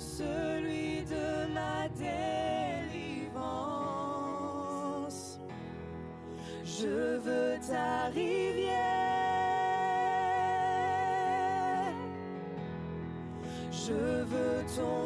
celui de ma délivrance. Je veux ta rivière, je veux ton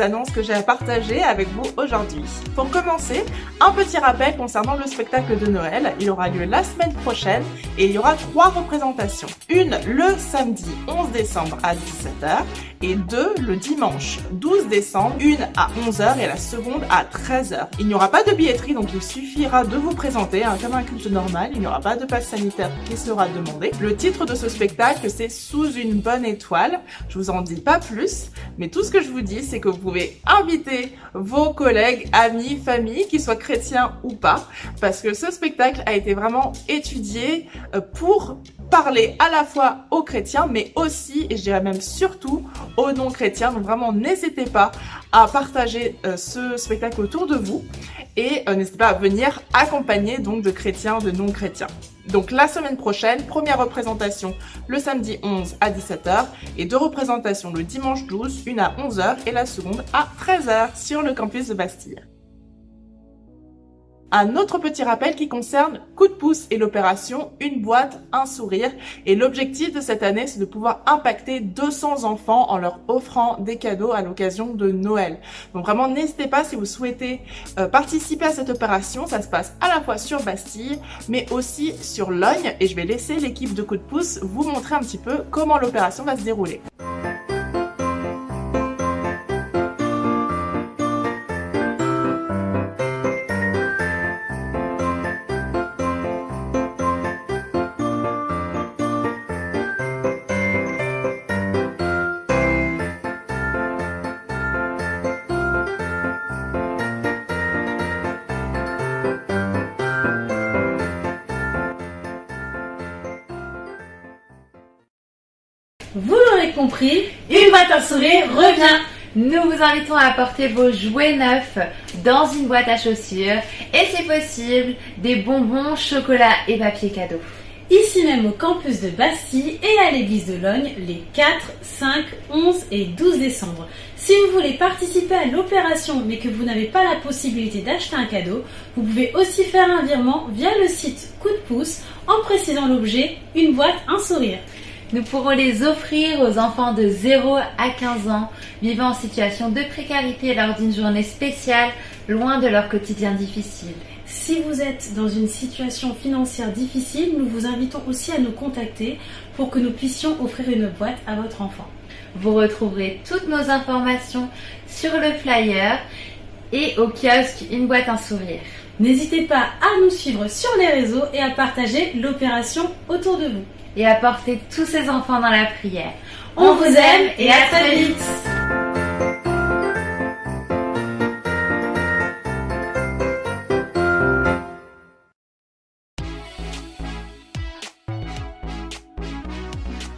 annonces que j'ai à partager avec vous aujourd'hui. Pour commencer, un petit rappel concernant le spectacle de Noël. Il aura lieu la semaine prochaine et il y aura trois représentations. Une le samedi 11 décembre à 17h et deux le dimanche 12 décembre, une à 11h et la seconde à 13h. Il n'y aura pas de billetterie donc il suffira de vous présenter hein, comme un culte normal. Il n'y aura pas de passe sanitaire qui sera demandé. Le titre de ce spectacle c'est Sous une bonne étoile. Je vous en dis pas plus, mais tout ce que je vous dis c'est que vous pouvez inviter vos collègues, amis, familles, qu'ils soient chrétiens ou pas, parce que ce spectacle a été vraiment étudié euh, pour parler à la fois aux chrétiens, mais aussi, et je dirais même surtout, aux non-chrétiens. Donc vraiment, n'hésitez pas à partager euh, ce spectacle autour de vous et euh, n'hésitez pas à venir accompagner donc de chrétiens, de non-chrétiens. Donc la semaine prochaine, première représentation le samedi 11 à 17h et deux représentations le dimanche 12, une à 11h et la seconde à 13h sur le campus de Bastille. Un autre petit rappel qui concerne Coup de pouce et l'opération Une boîte, un sourire. Et l'objectif de cette année, c'est de pouvoir impacter 200 enfants en leur offrant des cadeaux à l'occasion de Noël. Donc vraiment, n'hésitez pas si vous souhaitez euh, participer à cette opération. Ça se passe à la fois sur Bastille, mais aussi sur Logne. Et je vais laisser l'équipe de Coup de pouce vous montrer un petit peu comment l'opération va se dérouler. Une boîte à sourire revient. Nous vous invitons à apporter vos jouets neufs dans une boîte à chaussures et si possible des bonbons, chocolat et papier cadeau. Ici même au campus de Bastille et à l'église de Logne les 4, 5, 11 et 12 décembre. Si vous voulez participer à l'opération mais que vous n'avez pas la possibilité d'acheter un cadeau, vous pouvez aussi faire un virement via le site Coup de pouce en précisant l'objet une boîte, un sourire. Nous pourrons les offrir aux enfants de 0 à 15 ans vivant en situation de précarité lors d'une journée spéciale loin de leur quotidien difficile. Si vous êtes dans une situation financière difficile, nous vous invitons aussi à nous contacter pour que nous puissions offrir une boîte à votre enfant. Vous retrouverez toutes nos informations sur le flyer et au kiosque Une boîte un sourire. N'hésitez pas à nous suivre sur les réseaux et à partager l'opération autour de vous. Et à porter tous ces enfants dans la prière. On vous aime et à très vite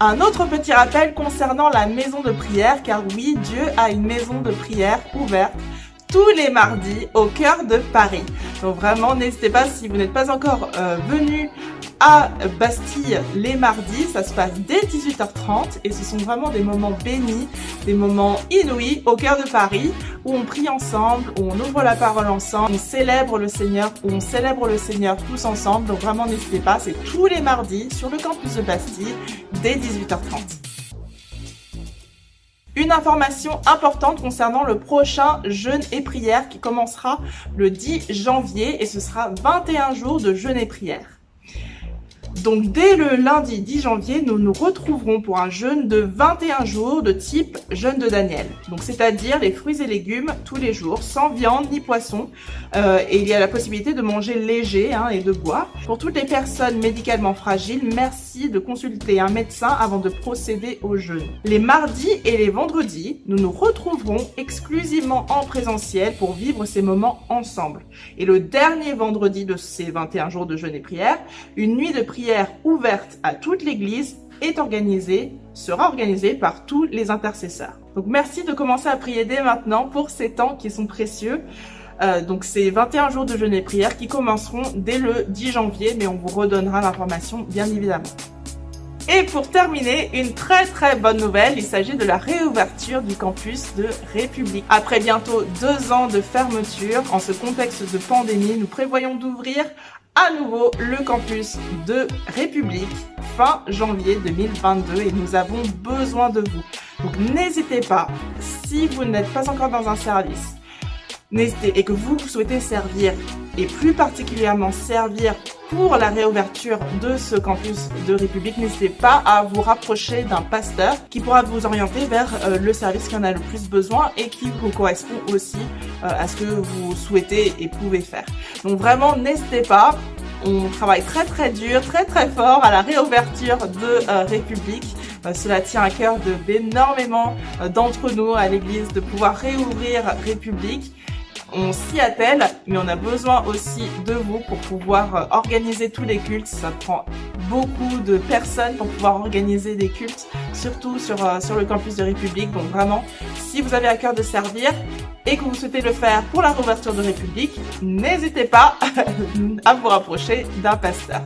Un autre petit rappel concernant la maison de prière, car oui, Dieu a une maison de prière ouverte tous les mardis au cœur de Paris. Donc vraiment, n'hésitez pas si vous n'êtes pas encore euh, venu à Bastille les mardis. Ça se passe dès 18h30 et ce sont vraiment des moments bénis, des moments inouïs au cœur de Paris où on prie ensemble, où on ouvre la parole ensemble, on célèbre le Seigneur, où on célèbre le Seigneur tous ensemble. Donc vraiment, n'hésitez pas, c'est tous les mardis sur le campus de Bastille dès 18h30. Une information importante concernant le prochain jeûne et prière qui commencera le 10 janvier et ce sera 21 jours de jeûne et prière. Donc dès le lundi 10 janvier, nous nous retrouverons pour un jeûne de 21 jours de type jeûne de Daniel. Donc c'est-à-dire les fruits et légumes tous les jours, sans viande ni poisson. Euh, et il y a la possibilité de manger léger hein, et de boire. Pour toutes les personnes médicalement fragiles, merci de consulter un médecin avant de procéder au jeûne. Les mardis et les vendredis, nous nous retrouverons exclusivement en présentiel pour vivre ces moments ensemble. Et le dernier vendredi de ces 21 jours de jeûne et prière, une nuit de prière ouverte à toute l'Église est organisée, sera organisée par tous les intercesseurs. Donc merci de commencer à prier dès maintenant pour ces temps qui sont précieux. Euh, donc c'est 21 jours de jeûne et prière qui commenceront dès le 10 janvier, mais on vous redonnera l'information bien évidemment. Et pour terminer, une très très bonne nouvelle, il s'agit de la réouverture du campus de République. Après bientôt deux ans de fermeture, en ce contexte de pandémie, nous prévoyons d'ouvrir à nouveau le campus de République fin janvier 2022 et nous avons besoin de vous. Donc n'hésitez pas, si vous n'êtes pas encore dans un service, n'hésitez et que vous souhaitez servir et plus particulièrement servir pour la réouverture de ce campus de République, n'hésitez pas à vous rapprocher d'un pasteur qui pourra vous orienter vers euh, le service qui en a le plus besoin et qui vous correspond aussi euh, à ce que vous souhaitez et pouvez faire. Donc vraiment, n'hésitez pas. On travaille très très dur, très très fort à la réouverture de euh, République. cela tient à cœur d'énormément d'entre nous à l'Église de pouvoir réouvrir République on s'y attelle, mais on a besoin aussi de vous pour pouvoir euh, organiser tous les cultes. Ça prend beaucoup de personnes pour pouvoir organiser des cultes, surtout sur, euh, sur le campus de République. Donc vraiment, si vous avez à cœur de servir et que vous souhaitez le faire pour la réouverture de République, n'hésitez pas à vous rapprocher d'un pasteur.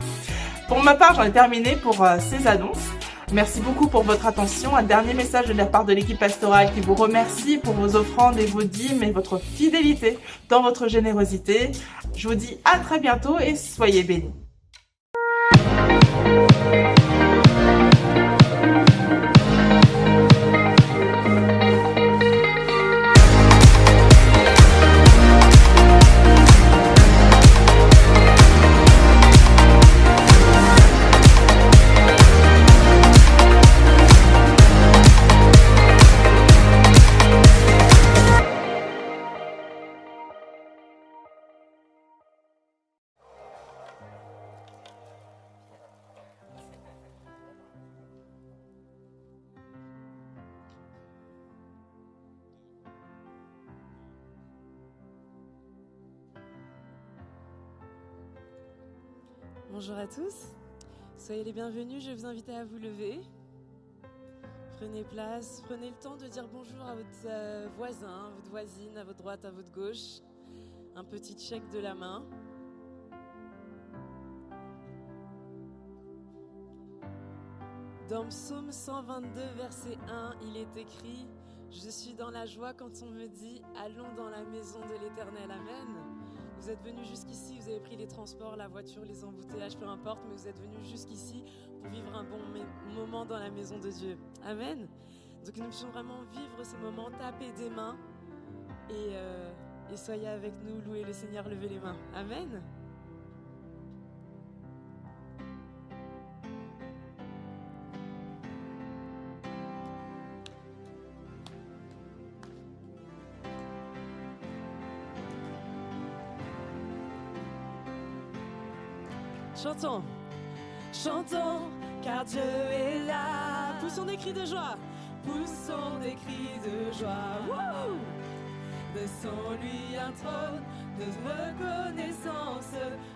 Pour ma part, j'en ai terminé pour euh, ces annonces. Merci beaucoup pour votre attention. Un dernier message de la part de l'équipe pastorale qui vous remercie pour vos offrandes et vos dîmes et votre fidélité dans votre générosité. Je vous dis à très bientôt et soyez bénis. Bonjour à tous, soyez les bienvenus, je vous inviter à vous lever. Prenez place, prenez le temps de dire bonjour à votre euh, voisin, à votre voisine, à votre droite, à votre gauche. Un petit check de la main. Dans psaume 122, verset 1, il est écrit Je suis dans la joie quand on me dit Allons dans la maison de l'Éternel. Amen. Vous êtes venus jusqu'ici, vous avez pris les transports, la voiture, les embouteillages, peu importe, mais vous êtes venus jusqu'ici pour vivre un bon moment dans la maison de Dieu. Amen. Donc nous puissions vraiment vivre ces moments, taper des mains euh, et soyez avec nous, louez le Seigneur, levez les mains. Amen. Chantons, chantons, car Dieu est là. Poussons des cris de joie, poussons des cris de joie. Wouh Laissons-lui un trône de reconnaissance,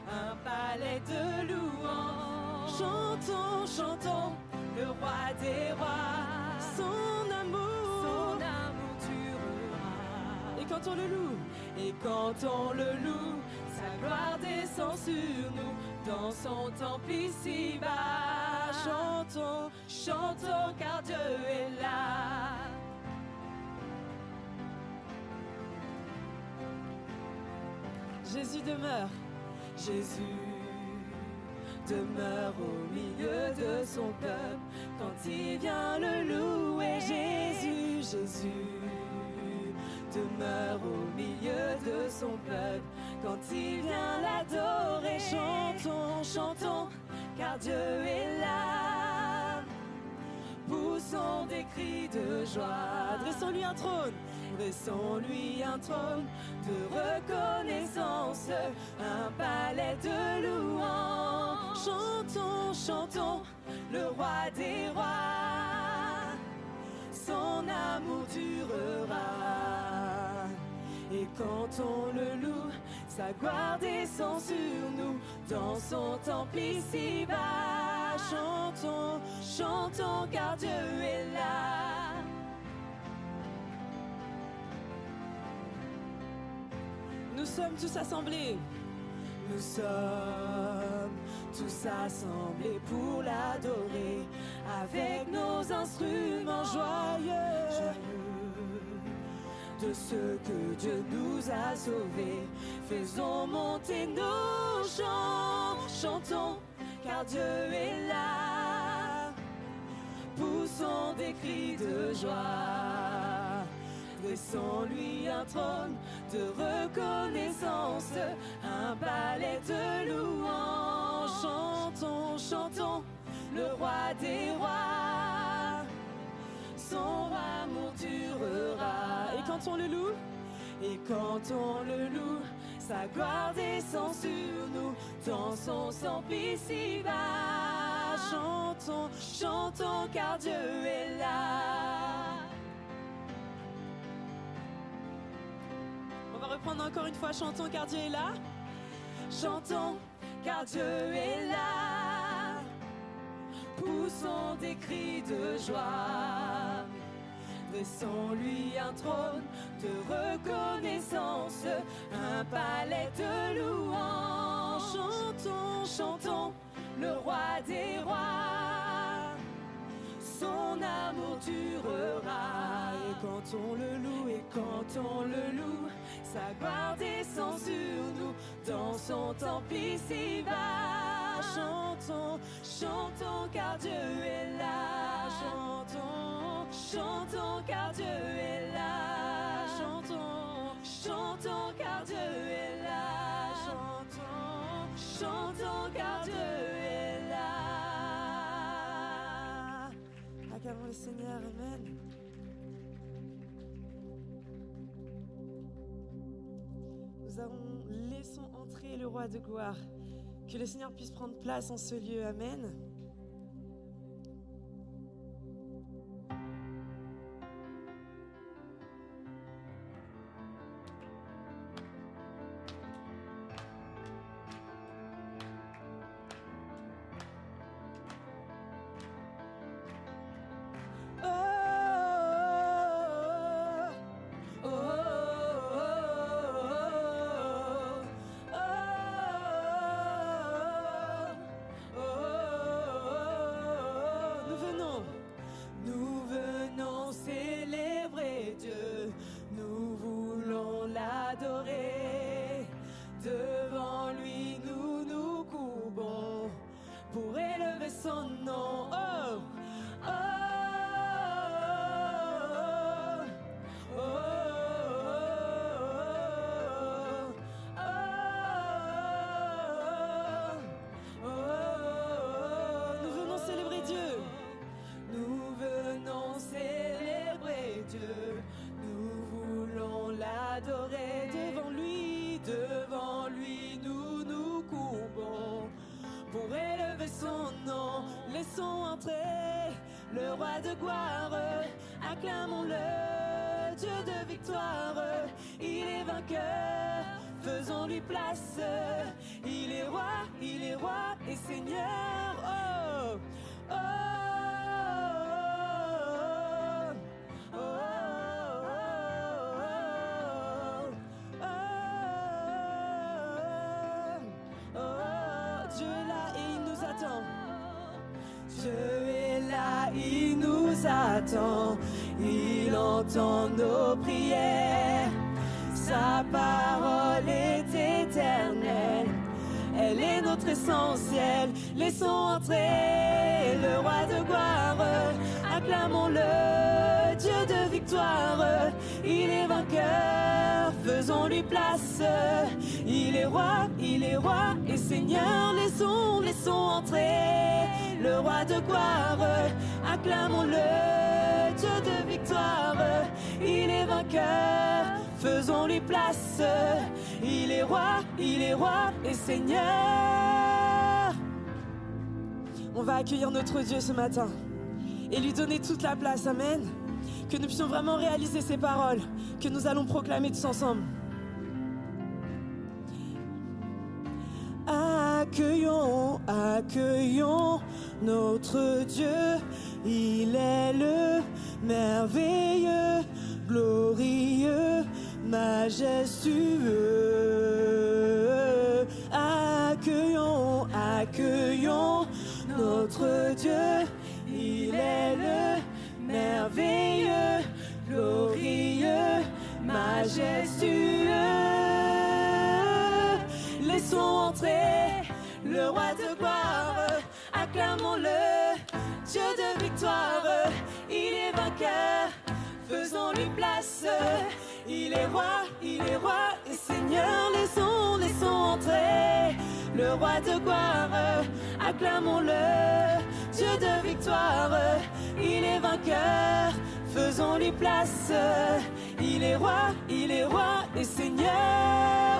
un palais de louange. Chantons, chantons, le roi des rois, son amour, son amour durera. Et quand on le loue, et quand on le loue, sa gloire descend sur nous dans son temple ici-bas. Chantons, chantons, car Dieu est là. Jésus demeure, Jésus demeure au milieu de son peuple quand il vient le louer. Jésus, Jésus demeure au milieu peuple quand il vient l'adorer. Chantons, chantons, car Dieu est là. Poussons des cris de joie, dressons-lui un trône, dressons-lui un trône de reconnaissance, un palais de louange. Chantons, chantons, le roi des rois, son amour durera. Et quand on le loue, sa gloire descend sur nous dans son temple ici-bas. Chantons, chantons, car Dieu est là. Nous sommes tous assemblés. Nous sommes tous assemblés pour l'adorer avec nos instruments joyeux de ce que Dieu nous a sauvés. Faisons monter nos chants, chantons, car Dieu est là. Poussons des cris de joie, dressons-lui un trône de reconnaissance, un palais de louange. Chantons, chantons, le roi des rois son amour durera. Et quand on le loue, et quand on le loue, sa gloire descend sur nous dans son sang ici-bas. Chantons, chantons, car Dieu est là. On va reprendre encore une fois, chantons, car Dieu est là. Chantons, car Dieu est là poussons des cris de joie. Dressons-lui un trône de reconnaissance, un palais de louange. Chantons, chantons, le roi des rois. Son amour durera. Et quand on le loue, et quand on le loue, sa gloire descend sur nous dans son temple ici-bas. Chantons, chantons car Dieu est là. Chantons, chantons car Dieu est là. Chantons, chantons car Dieu est là. Chantons, chantons car Dieu est là. Acclamons le Seigneur, Amen. Nous avons laissons entrer le roi de gloire. Que le Seigneur puisse prendre place en ce lieu. Amen. Acclamons-le, Dieu de victoire. Il est vainqueur, faisons-lui place. Il est roi, il est roi et seigneur. Oh, oh, oh, oh, oh, oh, oh. Dieu est là et il nous attend. Attend. Il entend nos prières. Sa parole est éternelle. Elle est notre essentiel. Laissons entrer le roi de gloire. Acclamons-le, Dieu de victoire. Il est vainqueur, faisons-lui place. Il est roi, il est roi et Seigneur. Laissons, laissons entrer le roi de gloire. Acclamons-le, Dieu de victoire. Il est vainqueur, faisons-lui place. Il est roi, il est roi et Seigneur. On va accueillir notre Dieu ce matin et lui donner toute la place. Amen. Que nous puissions vraiment réaliser ces paroles que nous allons proclamer tous ensemble. Accueillons, accueillons notre Dieu. Il est le merveilleux, glorieux, majestueux. Accueillons, accueillons notre Dieu. Il est le merveilleux, glorieux, majestueux. Laissons entrer le roi de gloire. Acclamons-le, Dieu de victoire. Il est vainqueur, faisons-lui place. Il est roi, il est roi et Seigneur. Laissons, laissons entrer le roi de gloire. Acclamons-le, Dieu de victoire. Il est vainqueur, faisons-lui place. Il est roi, il est roi et Seigneur.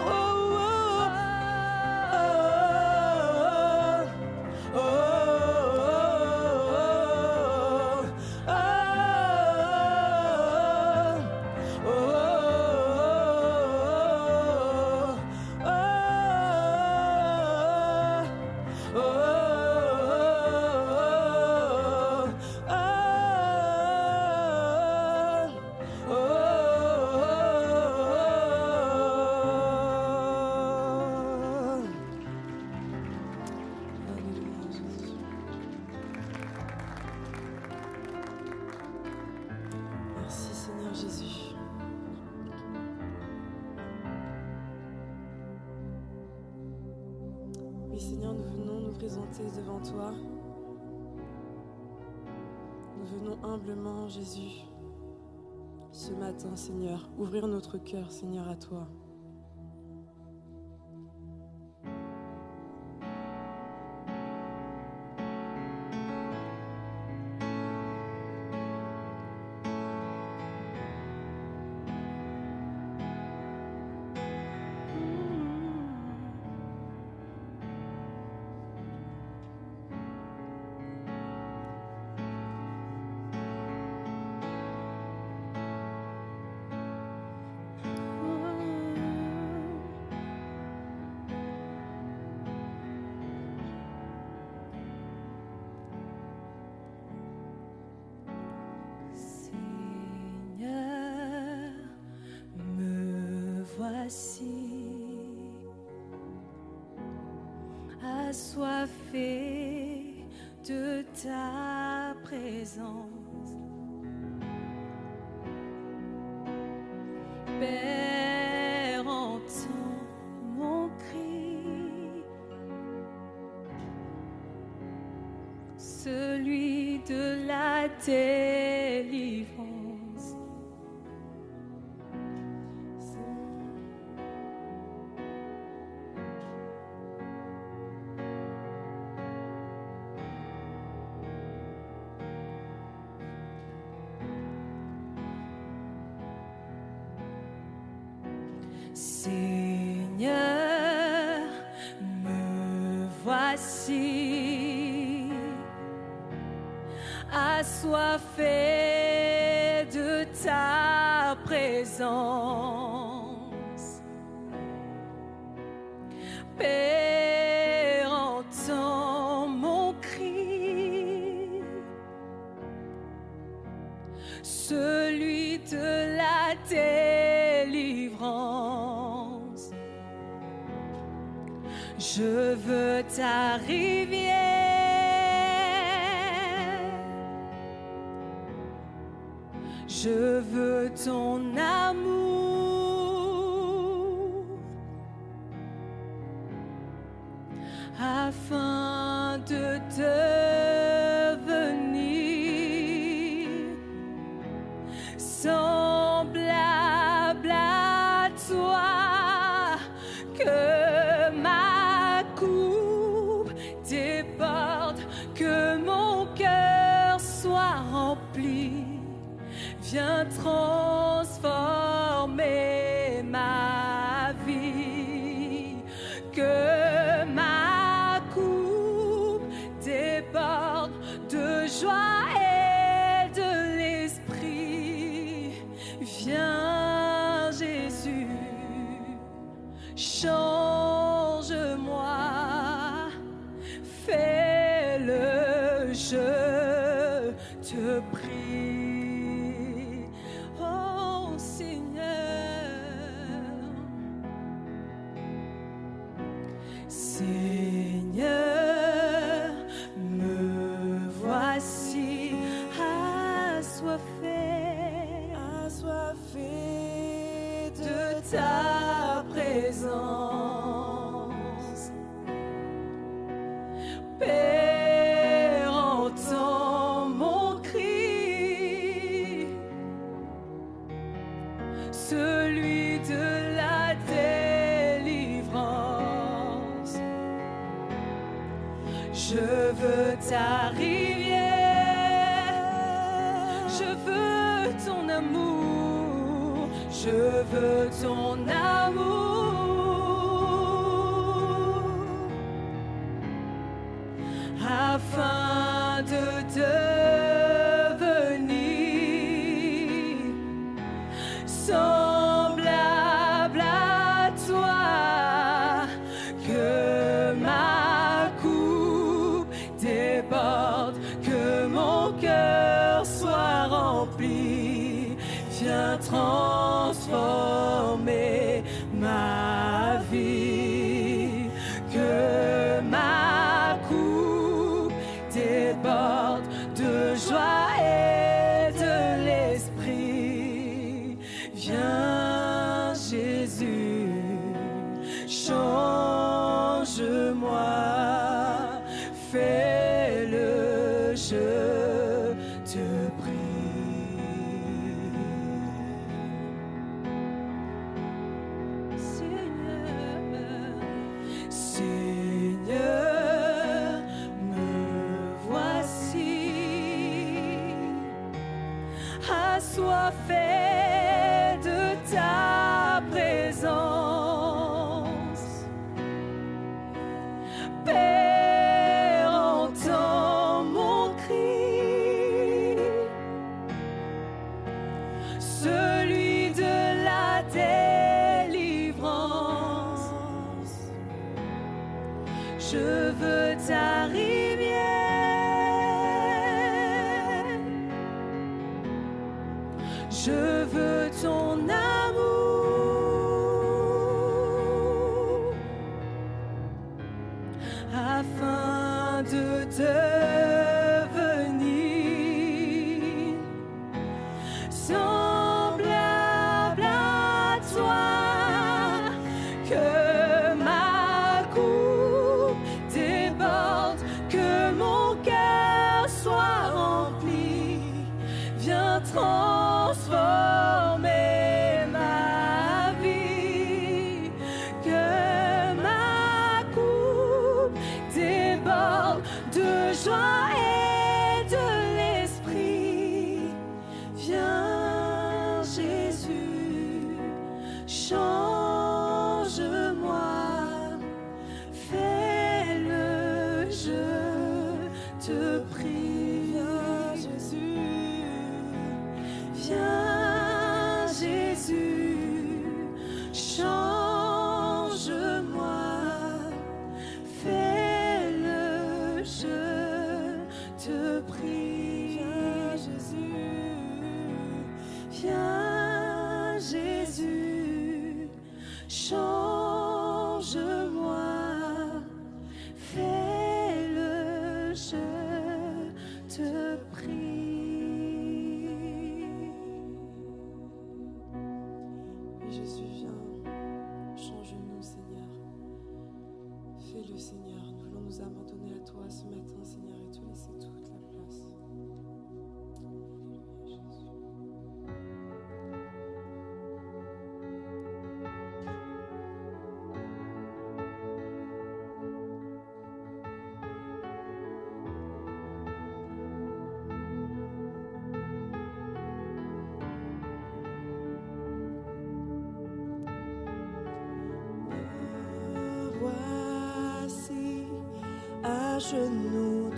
Ouvrir notre cœur, Seigneur, à toi. Seigneur, me voici assoiffé de ta présence. Veux ma genoux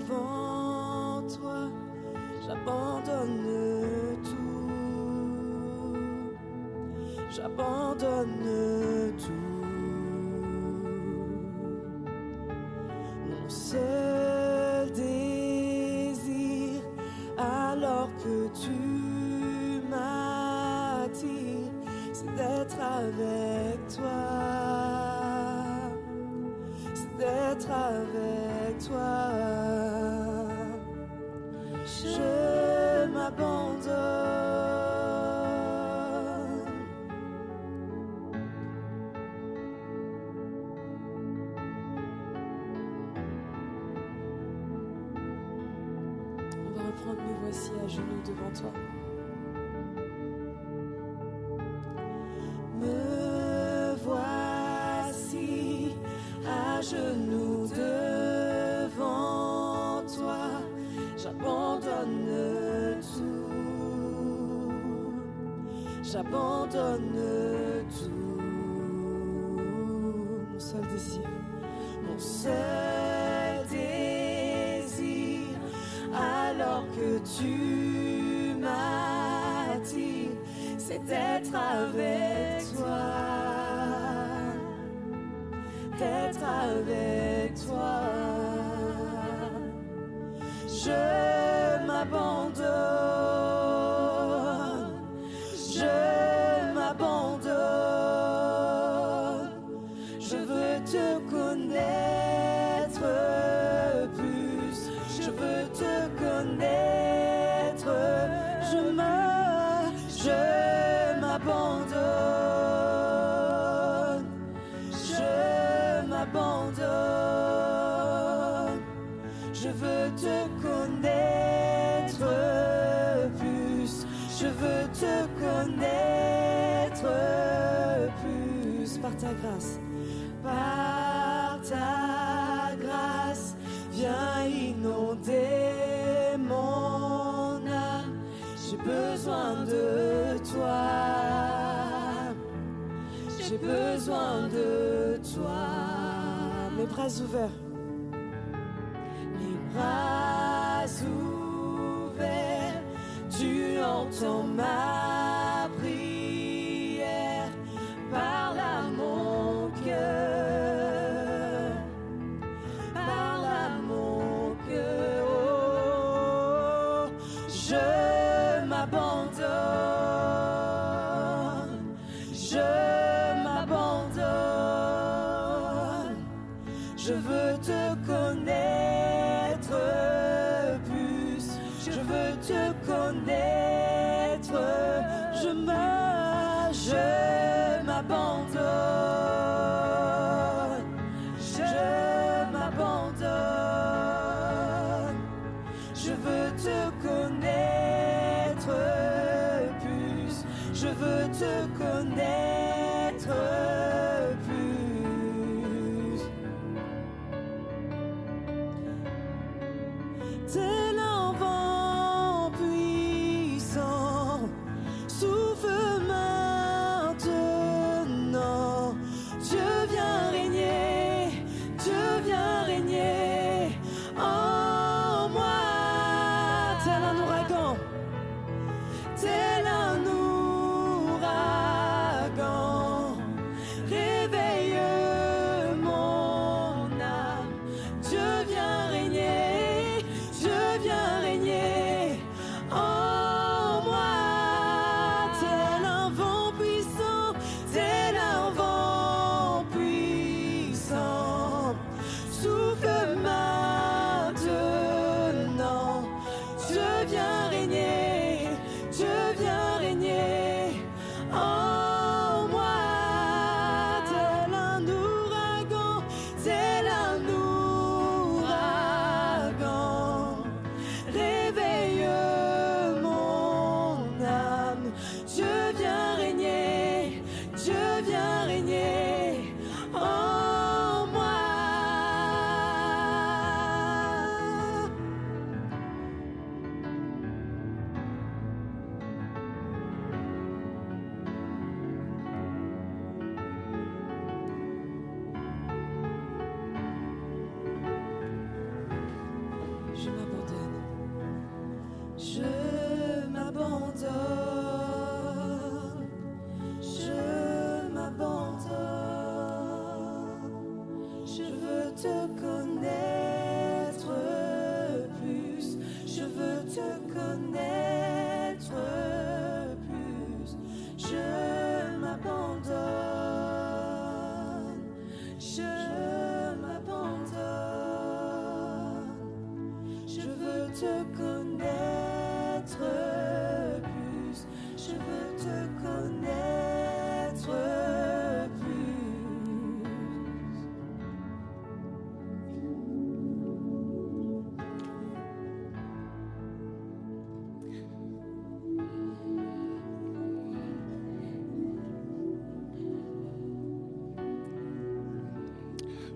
devant toi, j'abandonne tout, j'abandonne tout. m'abandonne. bras ouverts.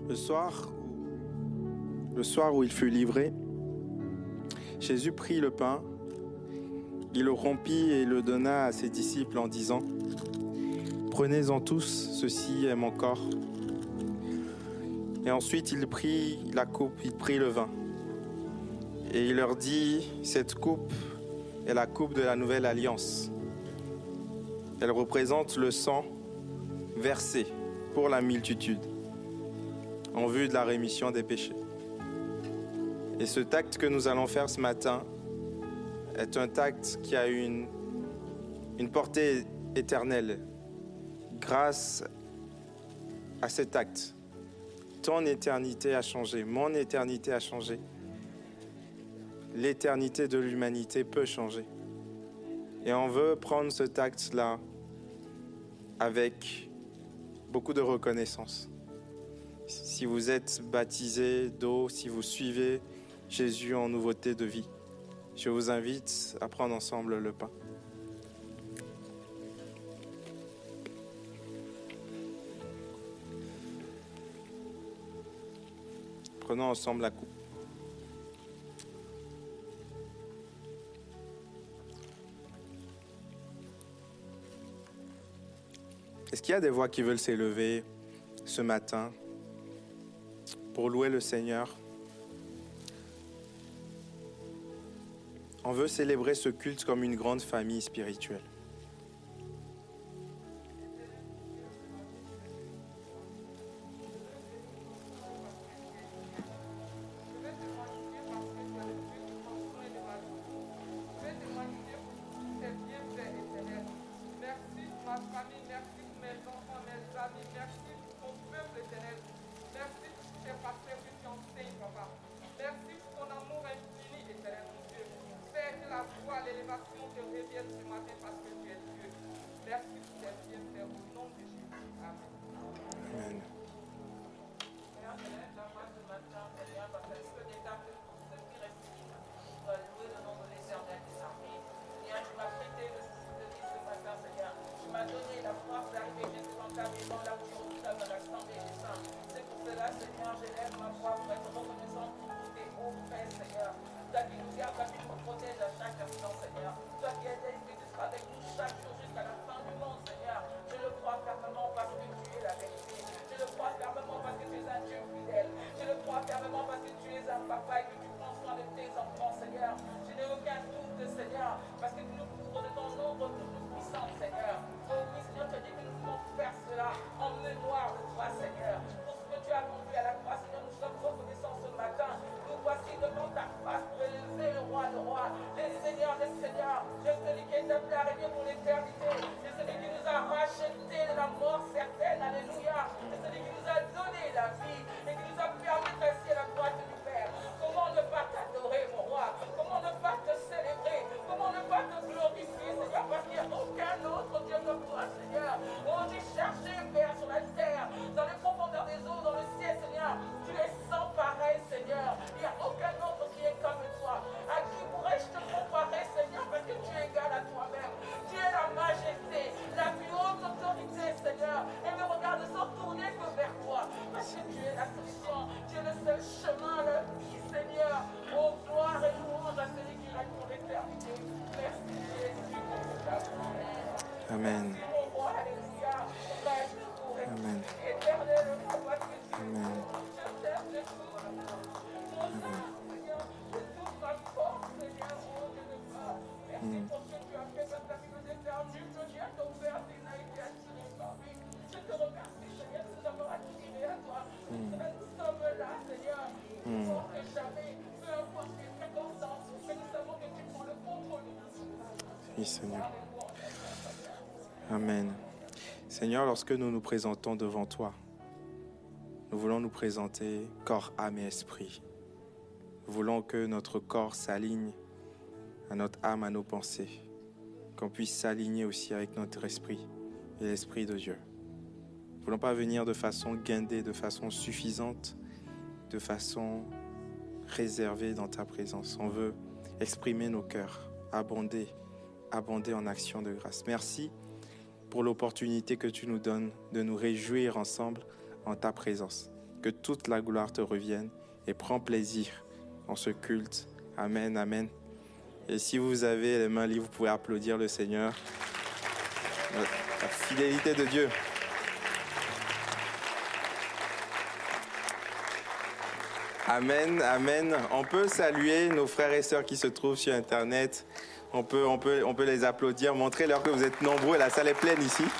Le soir, où il fut livré, Jésus prit le pain, il le rompit et le donna à ses disciples en disant, Prenez-en tous, ceci est mon corps. Et ensuite il prit la coupe, il prit le vin. Et il leur dit, cette coupe est la coupe de la nouvelle alliance. Elle représente le sang versé pour la multitude en vue de la rémission des péchés. Et ce acte que nous allons faire ce matin est un acte qui a une, une portée éternelle. Grâce à cet acte, ton éternité a changé, mon éternité a changé. L'éternité de l'humanité peut changer. Et on veut prendre ce acte-là avec beaucoup de reconnaissance si vous êtes baptisé d'eau, si vous suivez Jésus en nouveauté de vie. Je vous invite à prendre ensemble le pain. Prenons ensemble la coupe. Est-ce qu'il y a des voix qui veulent s'élever ce matin? pour louer le Seigneur. On veut célébrer ce culte comme une grande famille spirituelle. Et qui nous a permis d'assister à la droite du Père. Comment ne pas t'adorer, mon roi? Comment ne pas te célébrer? Comment ne pas te glorifier, Seigneur, parce qu'il n'y a aucun autre Dieu que toi, Seigneur. On dit chercher, Père, sur la terre. Seigneur, lorsque nous nous présentons devant toi, nous voulons nous présenter corps, âme et esprit. Nous voulons que notre corps s'aligne à notre âme, à nos pensées, qu'on puisse s'aligner aussi avec notre esprit et l'esprit de Dieu. Nous ne voulons pas venir de façon guindée, de façon suffisante, de façon réservée dans ta présence. On veut exprimer nos cœurs, abonder, abonder en action de grâce. Merci pour l'opportunité que tu nous donnes de nous réjouir ensemble en ta présence. Que toute la gloire te revienne et prends plaisir en ce culte. Amen, amen. Et si vous avez les mains libres, vous pouvez applaudir le Seigneur. La fidélité de Dieu. Amen, amen. On peut saluer nos frères et sœurs qui se trouvent sur Internet. On peut, on peut, on peut les applaudir, montrer leur que vous êtes nombreux. La salle est pleine ici.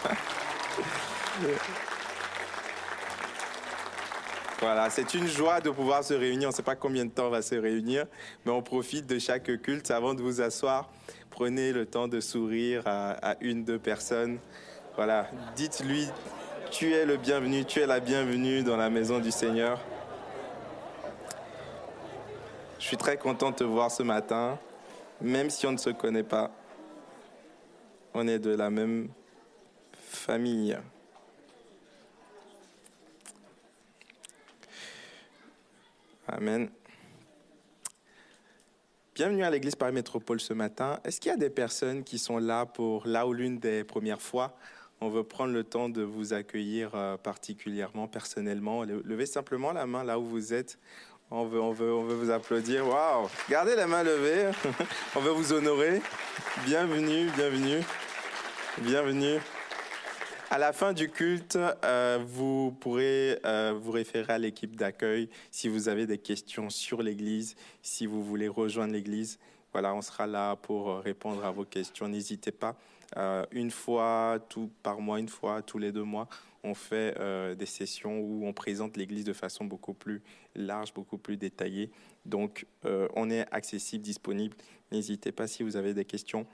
Voilà, c'est une joie de pouvoir se réunir. On ne sait pas combien de temps on va se réunir, mais on profite de chaque culte. Avant de vous asseoir, prenez le temps de sourire à, à une, deux personnes. Voilà, dites-lui, tu es le bienvenu, tu es la bienvenue dans la maison du Seigneur. Je suis très content de te voir ce matin, même si on ne se connaît pas. On est de la même famille. Amen. Bienvenue à l'église Paris Métropole ce matin. Est-ce qu'il y a des personnes qui sont là pour là ou l'une des premières fois On veut prendre le temps de vous accueillir euh, particulièrement, personnellement? Levez simplement la main là où vous êtes. On veut, on veut, on veut vous applaudir. Waouh Gardez la main levée. on veut vous honorer. Bienvenue, bienvenue, bienvenue. À la fin du culte, euh, vous pourrez euh, vous référer à l'équipe d'accueil si vous avez des questions sur l'Église, si vous voulez rejoindre l'Église. Voilà, on sera là pour euh, répondre à vos questions. N'hésitez pas. Une fois tout par mois, une fois tous les deux mois, on fait euh, des sessions où on présente l'Église de façon beaucoup plus large, beaucoup plus détaillée. Donc, euh, on est accessible, disponible. N'hésitez pas si vous avez des questions.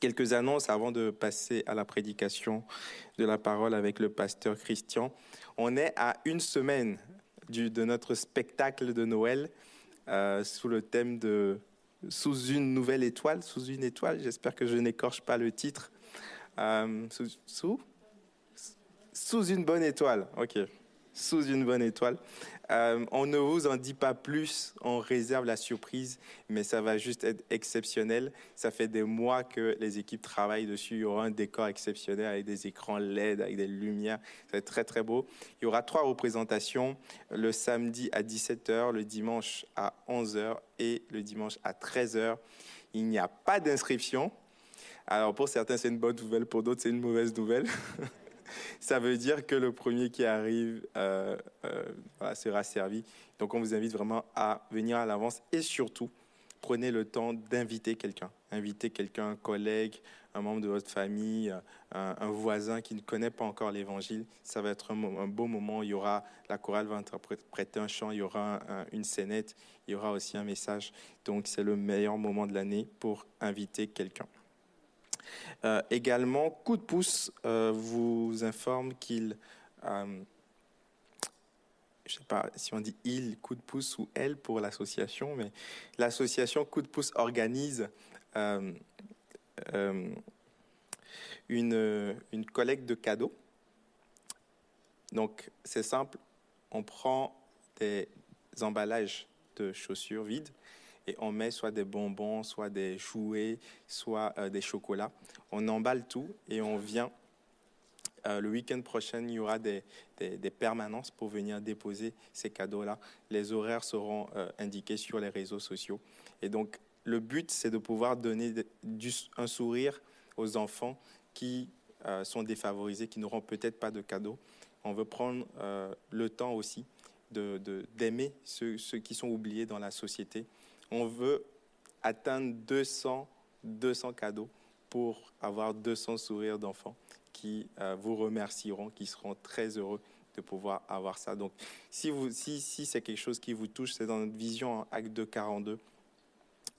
Quelques annonces avant de passer à la prédication de la parole avec le pasteur Christian. On est à une semaine du, de notre spectacle de Noël euh, sous le thème de Sous une nouvelle étoile, sous une étoile. J'espère que je n'écorche pas le titre. Sous, sous, sous une bonne étoile. Ok. Sous une bonne étoile. Euh, on ne vous en dit pas plus, on réserve la surprise, mais ça va juste être exceptionnel. Ça fait des mois que les équipes travaillent dessus. Il y aura un décor exceptionnel avec des écrans LED, avec des lumières. Ça va être très très beau. Il y aura trois représentations, le samedi à 17h, le dimanche à 11h et le dimanche à 13h. Il n'y a pas d'inscription. Alors pour certains c'est une bonne nouvelle, pour d'autres c'est une mauvaise nouvelle. ça veut dire que le premier qui arrive euh, euh, sera servi. Donc on vous invite vraiment à venir à l'avance et surtout, prenez le temps d'inviter quelqu'un. Invitez quelqu'un, un collègue, un membre de votre famille, un, un voisin qui ne connaît pas encore l'évangile. Ça va être un, beau moment. Il y aura, la chorale va interpréter un chant, il y aura un, une scénette, il y aura aussi un message. Donc c'est le meilleur moment de l'année pour inviter quelqu'un. Euh, également, Coup de pouce euh, vous informe qu'il, euh, je ne sais pas si on dit il, Coup de pouce ou elle pour l'association, mais l'association Coup de pouce organise une, une collecte de cadeaux. Donc, c'est simple, on prend des emballages de chaussures vides et on met soit des bonbons, soit des jouets, soit euh, des chocolats. On emballe tout et on vient. Euh, le week-end prochain, il y aura des, permanences pour venir déposer ces cadeaux-là. Les horaires seront euh, indiqués sur les réseaux sociaux. Et donc, le but, c'est de pouvoir donner un sourire aux enfants qui sont défavorisés, qui n'auront peut-être pas de cadeaux. On veut prendre le temps aussi d'aimer de, ceux qui sont oubliés dans la société on veut atteindre 200, 200 cadeaux pour avoir 200 sourires d'enfants qui euh, vous remercieront, qui seront très heureux de pouvoir avoir ça. Donc, si, c'est quelque chose qui vous touche, c'est dans notre vision en Acte 2, 42,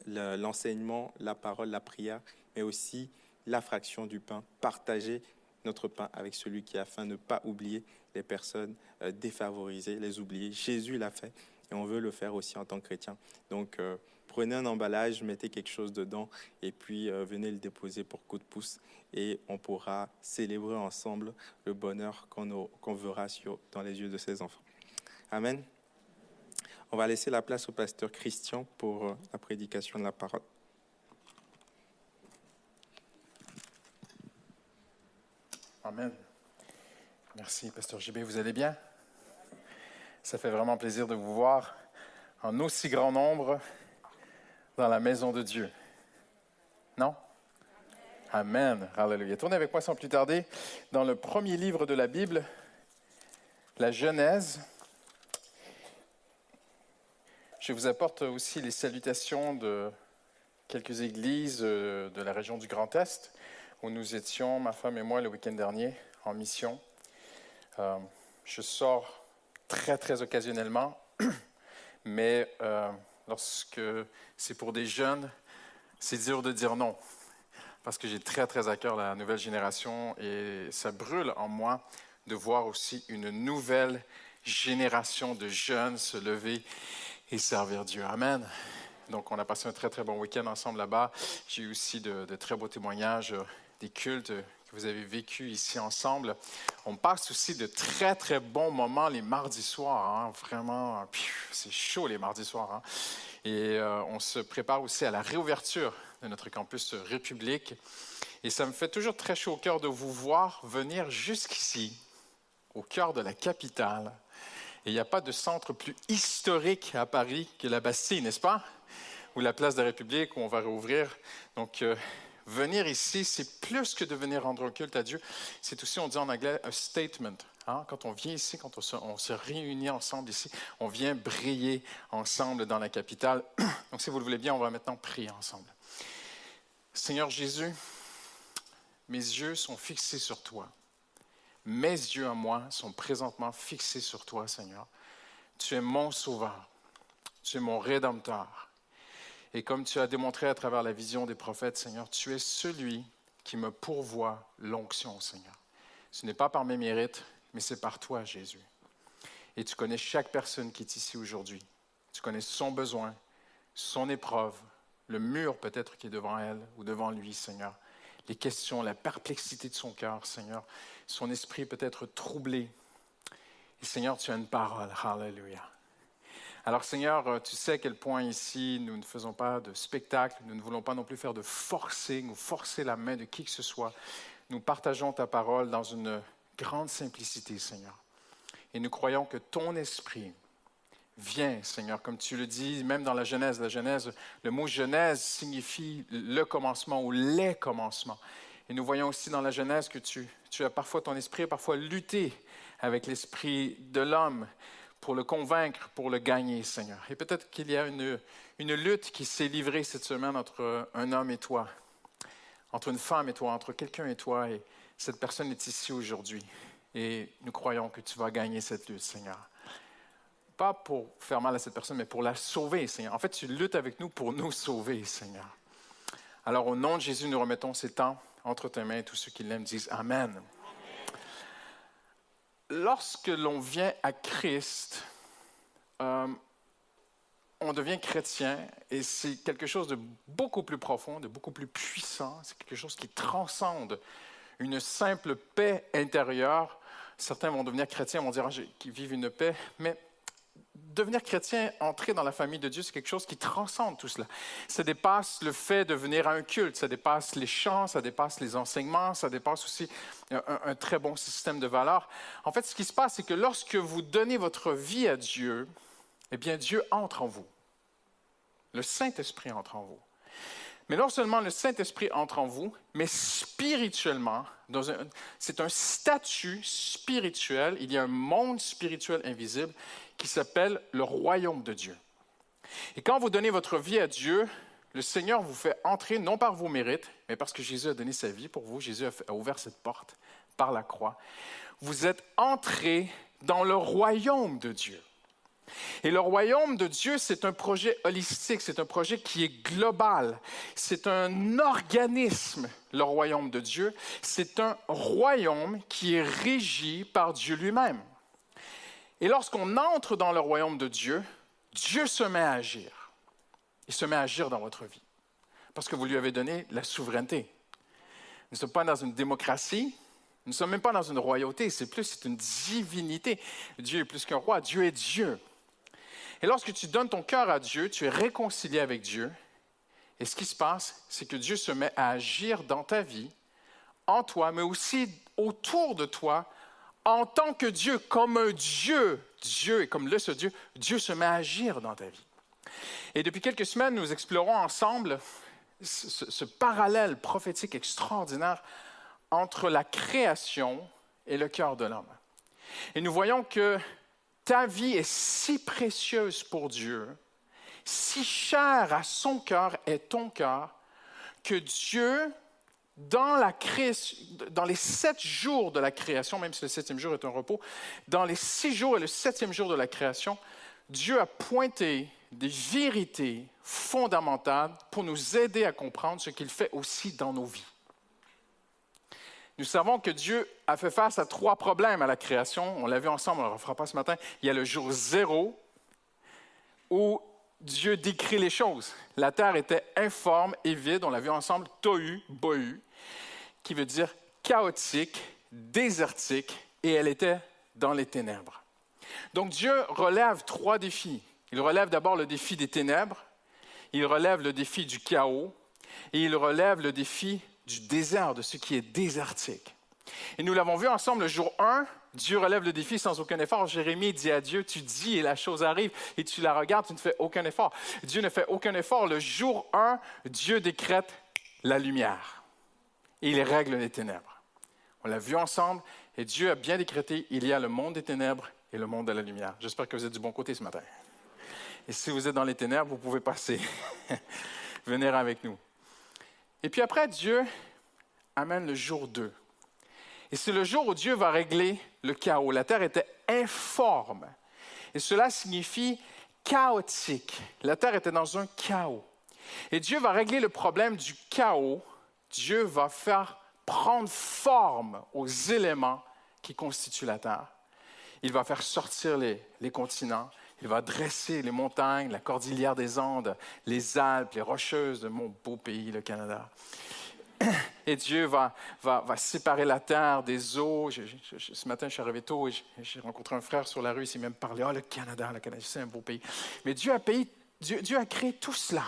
l'enseignement, la parole, la prière, mais aussi la fraction du pain. Partager notre pain avec celui qui a faim, ne pas oublier les personnes euh, défavorisées, les oublier. Jésus l'a fait et on veut le faire aussi en tant que chrétien. Donc, euh, prenez un emballage, mettez quelque chose dedans et puis euh, venez le déposer pour coup de pouce et on pourra célébrer ensemble le bonheur qu'on verra dans les yeux de ses enfants. Amen. On va laisser la place au pasteur Christian pour euh, la prédication de la parole. Amen. Merci, pasteur JB. Vous allez bien? Ça fait vraiment plaisir de vous voir en aussi grand nombre dans la maison de Dieu. Non? Amen. Alléluia. Tournez avec moi sans plus tarder dans le premier livre de la Bible, la Genèse. Je vous apporte aussi les salutations de quelques églises euh, de la région du Grand Est où nous étions, ma femme et moi, le week-end dernier, en mission. Euh, je sors très, très occasionnellement, mais euh, lorsque c'est pour des jeunes, c'est dur de dire non, parce que j'ai très, très à cœur la nouvelle génération et ça brûle en moi de voir aussi une nouvelle génération de jeunes se lever et servir Dieu. Amen. Donc, on a passé un très, très bon week-end ensemble là-bas. J'ai eu aussi de, de, très beaux témoignages des cultes que vous avez vécu ici ensemble. On passe aussi de très, très bons moments les mardis soirs. Hein. Vraiment, c'est chaud les mardis soirs. Hein. Et euh, on se prépare aussi à la réouverture de notre campus République. Et ça me fait toujours très chaud au cœur de vous voir venir jusqu'ici, au cœur de la capitale. Et il n'y a pas de centre plus historique à Paris que la Bastille, n'est-ce pas? Ou la place de la République où on va réouvrir. Donc, euh, venir ici, c'est plus que de venir rendre un culte à Dieu. C'est aussi, on dit en anglais, un statement. Hein. Quand on vient ici, quand on se, on se, réunit ensemble ici, on vient briller ensemble dans la capitale. Donc, si vous le voulez bien, on va maintenant prier ensemble. Seigneur Jésus, mes yeux sont fixés sur toi. Mes yeux à moi sont présentement fixés sur toi, Seigneur. Tu es mon sauveur. Tu es mon rédempteur. Et comme tu as démontré à travers la vision des prophètes, Seigneur, tu es celui qui me pourvoit l'onction, Seigneur. Ce n'est pas par mes mérites, mais c'est par toi, Jésus. Et tu connais chaque personne qui est ici aujourd'hui. Tu connais son besoin, son épreuve, le mur peut-être qui est devant elle ou devant lui, Seigneur. Les questions, la perplexité de son cœur, Seigneur. Son esprit peut être troublé. Et Seigneur, tu as une parole. Hallelujah. Alors Seigneur, euh, tu sais à quel point ici nous ne faisons pas de spectacle, nous ne voulons pas non plus faire de forcing ou forcer la main de qui que ce soit. Nous partageons ta parole dans une grande simplicité, Seigneur. Et nous croyons que ton esprit vient, Seigneur, comme tu le dis, même dans la Genèse. La Genèse, le mot Genèse signifie le commencement ou les commencements. Et nous voyons aussi dans la Genèse que tu, tu as parfois ton esprit, parfois lutté avec l'esprit de l'homme pour le convaincre, pour le gagner, Seigneur. Et peut-être qu'il y a une, lutte qui s'est livrée cette semaine entre un homme et toi, entre une femme et toi, entre quelqu'un et toi, et cette personne est ici aujourd'hui. Et nous croyons que tu vas gagner cette lutte, Seigneur. Pas pour faire mal à cette personne, mais pour la sauver, Seigneur. En fait, tu luttes avec nous pour nous sauver, Seigneur. Alors, au nom de Jésus, nous remettons ces temps entre tes mains et tous ceux qui l'aiment disent Amen lorsque l'on vient à Christ, euh, on devient chrétien et c'est quelque chose de beaucoup plus profond, de beaucoup plus puissant, c'est quelque chose qui transcende une simple paix intérieure. Certains vont devenir chrétiens, vont dire ah, qu'ils vivent une paix, mais devenir chrétien, entrer dans la famille de Dieu, c'est quelque chose qui transcende tout cela. Ça dépasse le fait de venir à un culte, ça dépasse les chants, ça dépasse les enseignements, ça dépasse aussi un, un très bon système de valeurs. En fait, ce qui se passe, c'est que lorsque vous donnez votre vie à Dieu, eh bien, Dieu entre en vous. Le Saint-Esprit entre en vous. Mais non seulement le Saint-Esprit entre en vous, mais spirituellement, c'est un statut spirituel, il y a un monde spirituel invisible qui s'appelle le royaume de Dieu. Et quand vous donnez votre vie à Dieu, le Seigneur vous fait entrer non par vos mérites, mais parce que Jésus a donné sa vie pour vous, Jésus a, ouvert cette porte par la croix. Vous êtes entrés dans le royaume de Dieu. Et le royaume de Dieu, c'est un projet holistique, c'est un projet qui est global, c'est un organisme, le royaume de Dieu, c'est un royaume qui est régi par Dieu lui-même. Et lorsqu'on entre dans le royaume de Dieu, Dieu se met à agir. Il se met à agir dans votre vie. Parce que vous lui avez donné la souveraineté. Nous ne sommes pas dans une démocratie, nous ne sommes même pas dans une royauté, c'est plus, c'est une divinité. Dieu est plus qu'un roi, Dieu est Dieu. Et lorsque tu donnes ton cœur à Dieu, tu es réconcilié avec Dieu. Et ce qui se passe, c'est que Dieu se met à agir dans ta vie, en toi, mais aussi autour de toi, en tant que Dieu, comme un Dieu. Dieu, et comme le ce Dieu, Dieu se met à agir dans ta vie. Et depuis quelques semaines, nous explorons ensemble ce, ce parallèle prophétique extraordinaire entre la création et le cœur de l'homme. Et nous voyons que ta vie est si précieuse pour Dieu, si chère à son cœur est ton cœur, que Dieu, dans, les sept jours de la création, même si le septième jour est un repos, dans les six jours et le septième jour de la création, Dieu a pointé des vérités fondamentales pour nous aider à comprendre ce qu'il fait aussi dans nos vies. Nous savons que Dieu a fait face à trois problèmes à la création. On l'a vu ensemble, on ne le refera pas ce matin. Il y a le jour zéro où Dieu décrit les choses. La terre était informe et vide. On l'a vu ensemble, tohu, bohu, qui veut dire chaotique, désertique, et elle était dans les ténèbres. Donc Dieu relève trois défis. Il relève d'abord le défi des ténèbres, il relève le défi du chaos, et il relève le défi du désert, de ce qui est désertique. Et nous l'avons vu ensemble le jour 1, Dieu relève le défi sans aucun effort. Jérémie dit à Dieu, tu dis et la chose arrive, et tu la regardes, tu ne fais aucun effort. Dieu ne fait aucun effort. Le jour 1, Dieu décrète la lumière. Et il règle les ténèbres. On l'a vu ensemble, et Dieu a bien décrété, il y a le monde des ténèbres et le monde de la lumière. J'espère que vous êtes du bon côté ce matin. Et si vous êtes dans les ténèbres, vous pouvez passer. Venir avec nous. Et puis après, Dieu amène le jour 2. Et c'est le jour où Dieu va régler le chaos. La terre était informe. Et cela signifie chaotique. La terre était dans un chaos. Et Dieu va régler le problème du chaos. Dieu va faire prendre forme aux éléments qui constituent la terre. Il va faire sortir les, continents. Il va dresser les montagnes, la cordillère des Andes, les Alpes, les Rocheuses de mon beau pays, le Canada. Et Dieu va, séparer la terre des eaux. ce matin, je suis arrivé tôt et j'ai rencontré un frère sur la rue. Il s'est même parlé. Oh, le Canada, le Canada, c'est un beau pays. Mais Dieu a créé tout cela.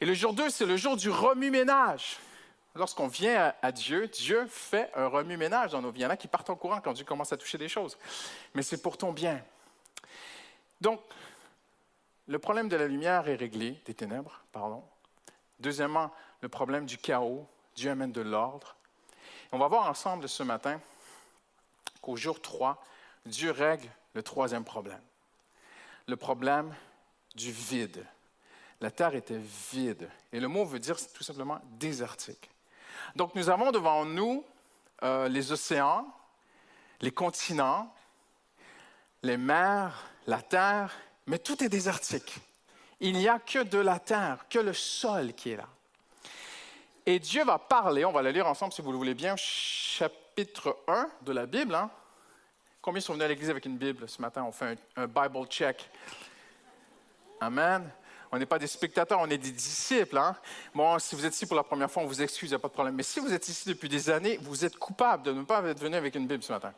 Et le jour 2, c'est le jour du remue-ménage. Lorsqu'on vient à, Dieu, Dieu fait un remue-ménage dans nos vies. Il y en a qui partent en courant quand Dieu commence à toucher des choses. Mais c'est pour ton bien. Donc, le problème de la lumière est réglé, des ténèbres, pardon. Deuxièmement, le problème du chaos, Dieu amène de l'ordre. On va voir ensemble ce matin qu'au jour 3, Dieu règle le troisième problème. Le problème du vide. La terre était vide. Et le mot veut dire tout simplement désertique. Donc nous avons devant nous euh, les océans, les continents, les mers, la terre, mais tout est désertique. Il n'y a que de la terre, que le sol qui est là. Et Dieu va parler, on va le lire ensemble si vous le voulez bien, chapitre 1 de la Bible. Hein. Combien sont venus à l'église avec une Bible ce matin? On fait un, Bible check. Amen. On n'est pas des spectateurs, on est des disciples. Hein? Bon, si vous êtes ici pour la première fois, on vous excuse, il n'y a pas de problème. Mais si vous êtes ici depuis des années, vous êtes coupable de ne pas être venu avec une Bible ce matin.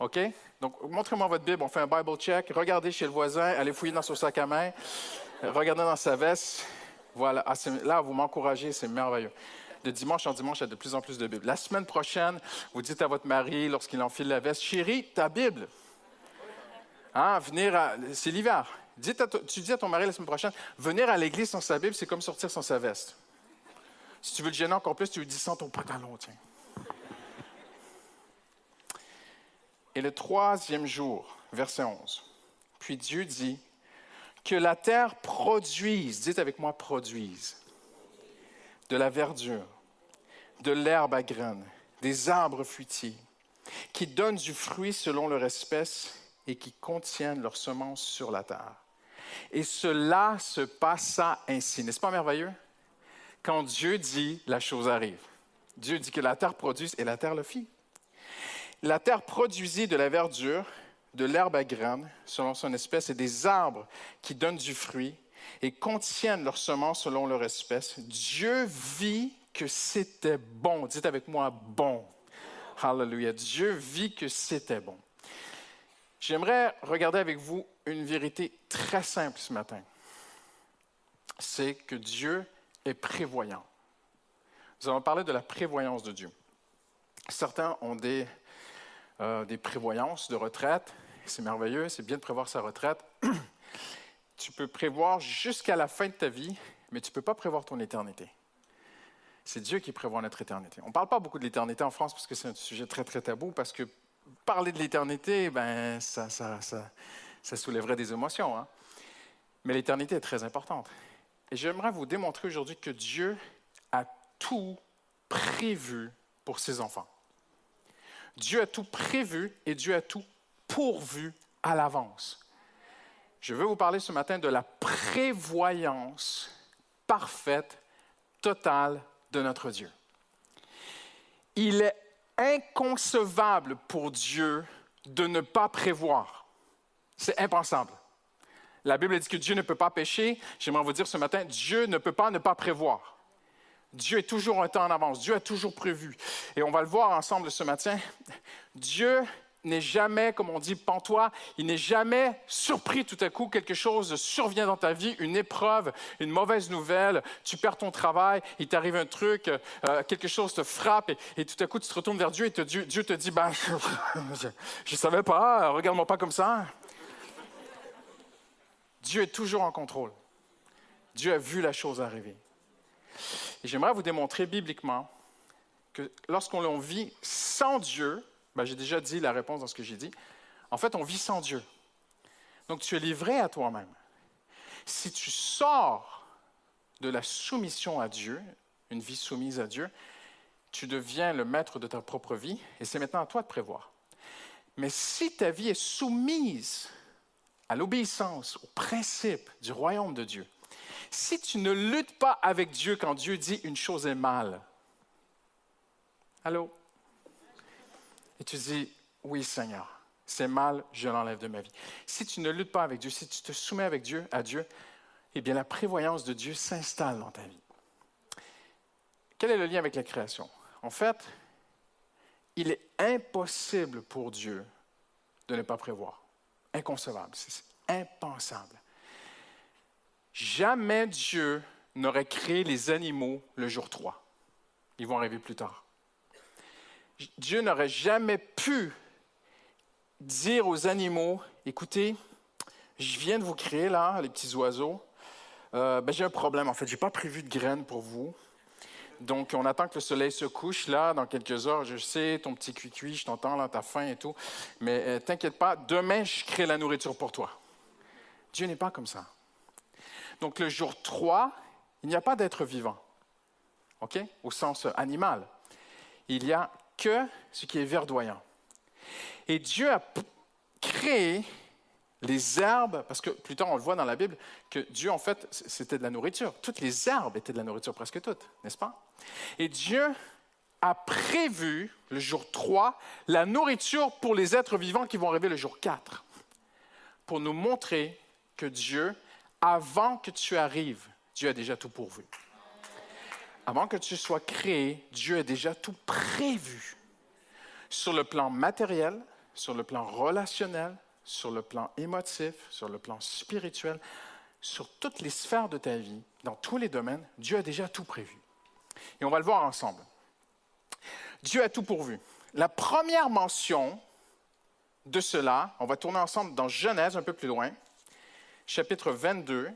OK? Donc, montrez-moi votre Bible, on fait un Bible check. Regardez chez le voisin, allez fouiller dans son sac à main, regardez dans sa veste. Voilà, ah, là, vous m'encouragez, c'est merveilleux. De dimanche en dimanche, il y a de plus en plus de Bibles. La semaine prochaine, vous dites à votre mari, lorsqu'il enfile la veste, chérie, ta Bible. Hein, venir à... C'est l'hiver. Tu dis à ton mari la semaine prochaine, venir à l'église sans sa Bible, c'est comme sortir sans sa veste. Si tu veux le gêner encore plus, tu lui dis sans ton pantalon, tiens. Et le troisième jour, verset 11. Puis Dieu dit, que la terre produise, dites avec moi produise, de la verdure, de l'herbe à graines, des arbres fruitiers, qui donnent du fruit selon leur espèce et qui contiennent leur semence sur la terre. Et cela se passa ainsi. N'est-ce pas merveilleux? Quand Dieu dit, la chose arrive. Dieu dit que la terre produise et la terre le fit. La terre produisit de la verdure, de l'herbe à graines selon son espèce et des arbres qui donnent du fruit et contiennent leur semence selon leur espèce. Dieu vit que c'était bon. Dites avec moi bon. Hallelujah. Dieu vit que c'était bon. J'aimerais regarder avec vous une vérité très simple ce matin. C'est que Dieu est prévoyant. Nous allons parler de la prévoyance de Dieu. Certains ont des, euh, des prévoyances de retraite. C'est merveilleux, c'est bien de prévoir sa retraite. tu peux prévoir jusqu'à la fin de ta vie, mais tu ne peux pas prévoir ton éternité. C'est Dieu qui prévoit notre éternité. On ne parle pas beaucoup de l'éternité en France parce que c'est un sujet très, très tabou, parce que parler de l'éternité, ben, ça, ça, ça, ça, soulèverait des émotions. Hein. Mais l'éternité est très importante. Et j'aimerais vous démontrer aujourd'hui que Dieu a tout prévu pour ses enfants. Dieu a tout prévu et Dieu a tout pourvu à l'avance. Je veux vous parler ce matin de la prévoyance parfaite, totale de notre Dieu. Il est inconcevable pour Dieu de ne pas prévoir. C'est impensable. La Bible dit que Dieu ne peut pas pécher. J'aimerais vous dire ce matin, Dieu ne peut pas ne pas prévoir. Dieu est toujours un temps en avance. Dieu a toujours prévu. Et on va le voir ensemble ce matin. Dieu n'est jamais, comme on dit, pantois, il n'est jamais surpris tout à coup, quelque chose survient dans ta vie, une épreuve, une mauvaise nouvelle, tu perds ton travail, il t'arrive un truc, euh, quelque chose te frappe et, tout à coup tu te retournes vers Dieu et Dieu, te dit, ben, je ne savais pas, regarde-moi pas comme ça. Dieu est toujours en contrôle. Dieu a vu la chose arriver. Et j'aimerais vous démontrer bibliquement que lorsqu'on vit sans Dieu, ben, j'ai déjà dit la réponse dans ce que j'ai dit. En fait, on vit sans Dieu. Donc, tu es livré à toi-même. Si tu sors de la soumission à Dieu, une vie soumise à Dieu, tu deviens le maître de ta propre vie et c'est maintenant à toi de prévoir. Mais si ta vie est soumise à l'obéissance, au principe du royaume de Dieu, si tu ne luttes pas avec Dieu quand Dieu dit une chose est mal, allô? Et tu dis, oui Seigneur, c'est mal, je l'enlève de ma vie. Si tu ne luttes pas avec Dieu, si tu te soumets avec Dieu, à Dieu, eh bien la prévoyance de Dieu s'installe dans ta vie. Quel est le lien avec la création? En fait, il est impossible pour Dieu de ne pas prévoir. Inconcevable, c'est impensable. Jamais Dieu n'aurait créé les animaux le jour 3. Ils vont arriver plus tard. Dieu n'aurait jamais pu dire aux animaux, écoutez, je viens de vous créer là, les petits oiseaux. Euh, ben, j'ai un problème, en fait, je n'ai pas prévu de graines pour vous. Donc, on attend que le soleil se couche là, dans quelques heures. Je sais, ton petit cuicui, je t'entends là, t'as faim et tout. Mais euh, t'inquiète pas, demain, je crée la nourriture pour toi. Dieu n'est pas comme ça. Donc, le jour 3, il n'y a pas d'être vivant. OK? Au sens animal. Il y a que ce qui est verdoyant. Et Dieu a créé les herbes, parce que plus tard on le voit dans la Bible, que Dieu en fait c'était de la nourriture. Toutes les herbes étaient de la nourriture, presque toutes, n'est-ce pas? Et Dieu a prévu le jour 3 la nourriture pour les êtres vivants qui vont arriver le jour 4, pour nous montrer que Dieu, avant que tu arrives, Dieu a déjà tout pourvu avant que tu sois créé, Dieu a déjà tout prévu. Sur le plan matériel, sur le plan relationnel, sur le plan émotif, sur le plan spirituel, sur toutes les sphères de ta vie, dans tous les domaines, Dieu a déjà tout prévu. Et on va le voir ensemble. Dieu a tout pourvu. La première mention de cela, on va tourner ensemble dans Genèse un peu plus loin, chapitre 22,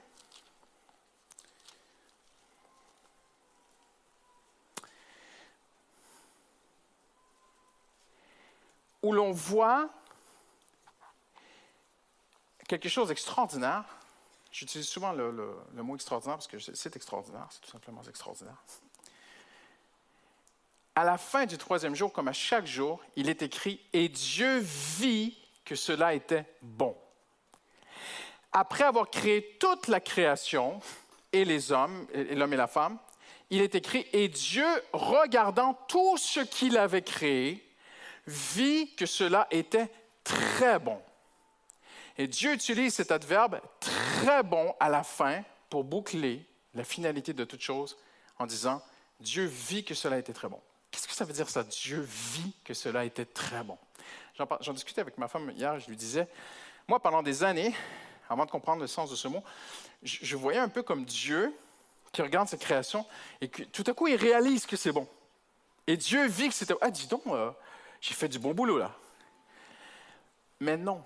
où l'on voit quelque chose d'extraordinaire. J'utilise souvent le, mot extraordinaire parce que c'est extraordinaire, c'est tout simplement extraordinaire. À la fin du troisième jour, comme à chaque jour, il est écrit Et Dieu vit que cela était bon. Après avoir créé toute la création, et les hommes, et l'homme et la femme, il est écrit Et Dieu, regardant tout ce qu'il avait créé, vit que cela était très bon. Et Dieu utilise cet adverbe très bon à la fin pour boucler la finalité de toute chose en disant Dieu vit que cela était très bon. Qu'est-ce que ça veut dire ça? Dieu vit que cela était très bon. J'en discutais avec ma femme hier, je lui disais, moi pendant des années, avant de comprendre le sens de ce mot, je, voyais un peu comme Dieu qui regarde sa création et que tout à coup il réalise que c'est bon. Et Dieu vit que c'était... Ah, dis donc, euh, j'ai fait du bon boulot là. Mais non.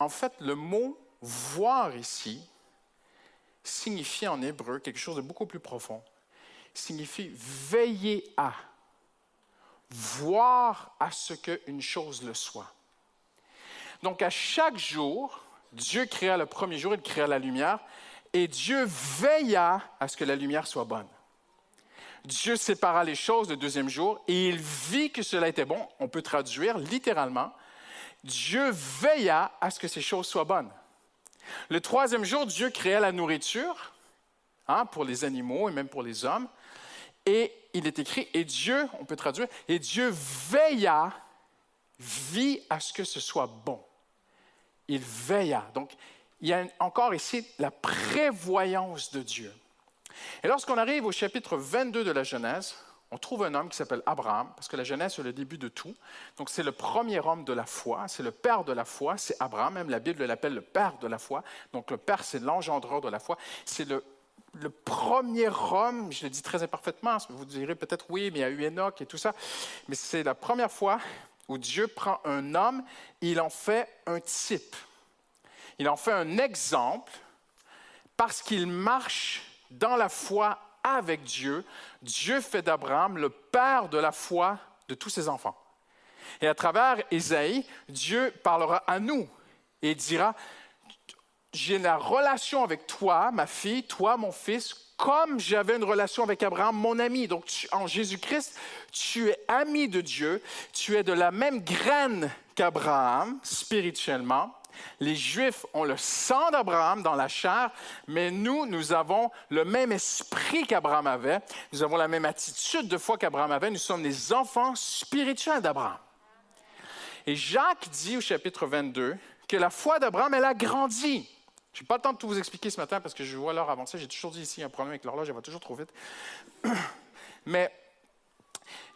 En fait, le mot voir ici signifie en hébreu quelque chose de beaucoup plus profond. Signifie veiller à, voir à ce qu'une chose le soit. Donc à chaque jour, Dieu créa le premier jour, il créa la lumière, et Dieu veilla à ce que la lumière soit bonne. Dieu sépara les choses le deuxième jour et il vit que cela était bon. On peut traduire littéralement, Dieu veilla à ce que ces choses soient bonnes. Le troisième jour, Dieu créa la nourriture hein, pour les animaux et même pour les hommes. Et il est écrit, et Dieu, on peut traduire, et Dieu veilla, vit à ce que ce soit bon. Il veilla. Donc, il y a encore ici la prévoyance de Dieu. Et lorsqu'on arrive au chapitre 22 de la Genèse, on trouve un homme qui s'appelle Abraham, parce que la Genèse, c'est le début de tout. Donc, c'est le premier homme de la foi, c'est le père de la foi, c'est Abraham. Même la Bible l'appelle le père de la foi. Donc, le père, c'est l'engendreur de la foi. C'est le, premier homme, je le dis très imparfaitement, vous direz peut-être oui, mais il y a eu Enoch et tout ça. Mais c'est la première fois où Dieu prend un homme il en fait un type. Il en fait un exemple parce qu'il marche dans la foi avec Dieu, Dieu fait d'Abraham le père de la foi de tous ses enfants. Et à travers Isaïe, Dieu parlera à nous et dira, j'ai la relation avec toi, ma fille, toi, mon fils, comme j'avais une relation avec Abraham, mon ami. Donc en Jésus-Christ, tu es ami de Dieu, tu es de la même graine qu'Abraham spirituellement. Les Juifs ont le sang d'Abraham dans la chair, mais nous, nous avons le même esprit qu'Abraham avait, nous avons la même attitude de foi qu'Abraham avait, nous sommes les enfants spirituels d'Abraham. Et Jacques dit au chapitre 22 que la foi d'Abraham, elle a grandi. Je n'ai pas le temps de tout vous expliquer ce matin parce que je vois l'heure avancer. J'ai toujours dit ici un problème avec l'horloge, elle va toujours trop vite. Mais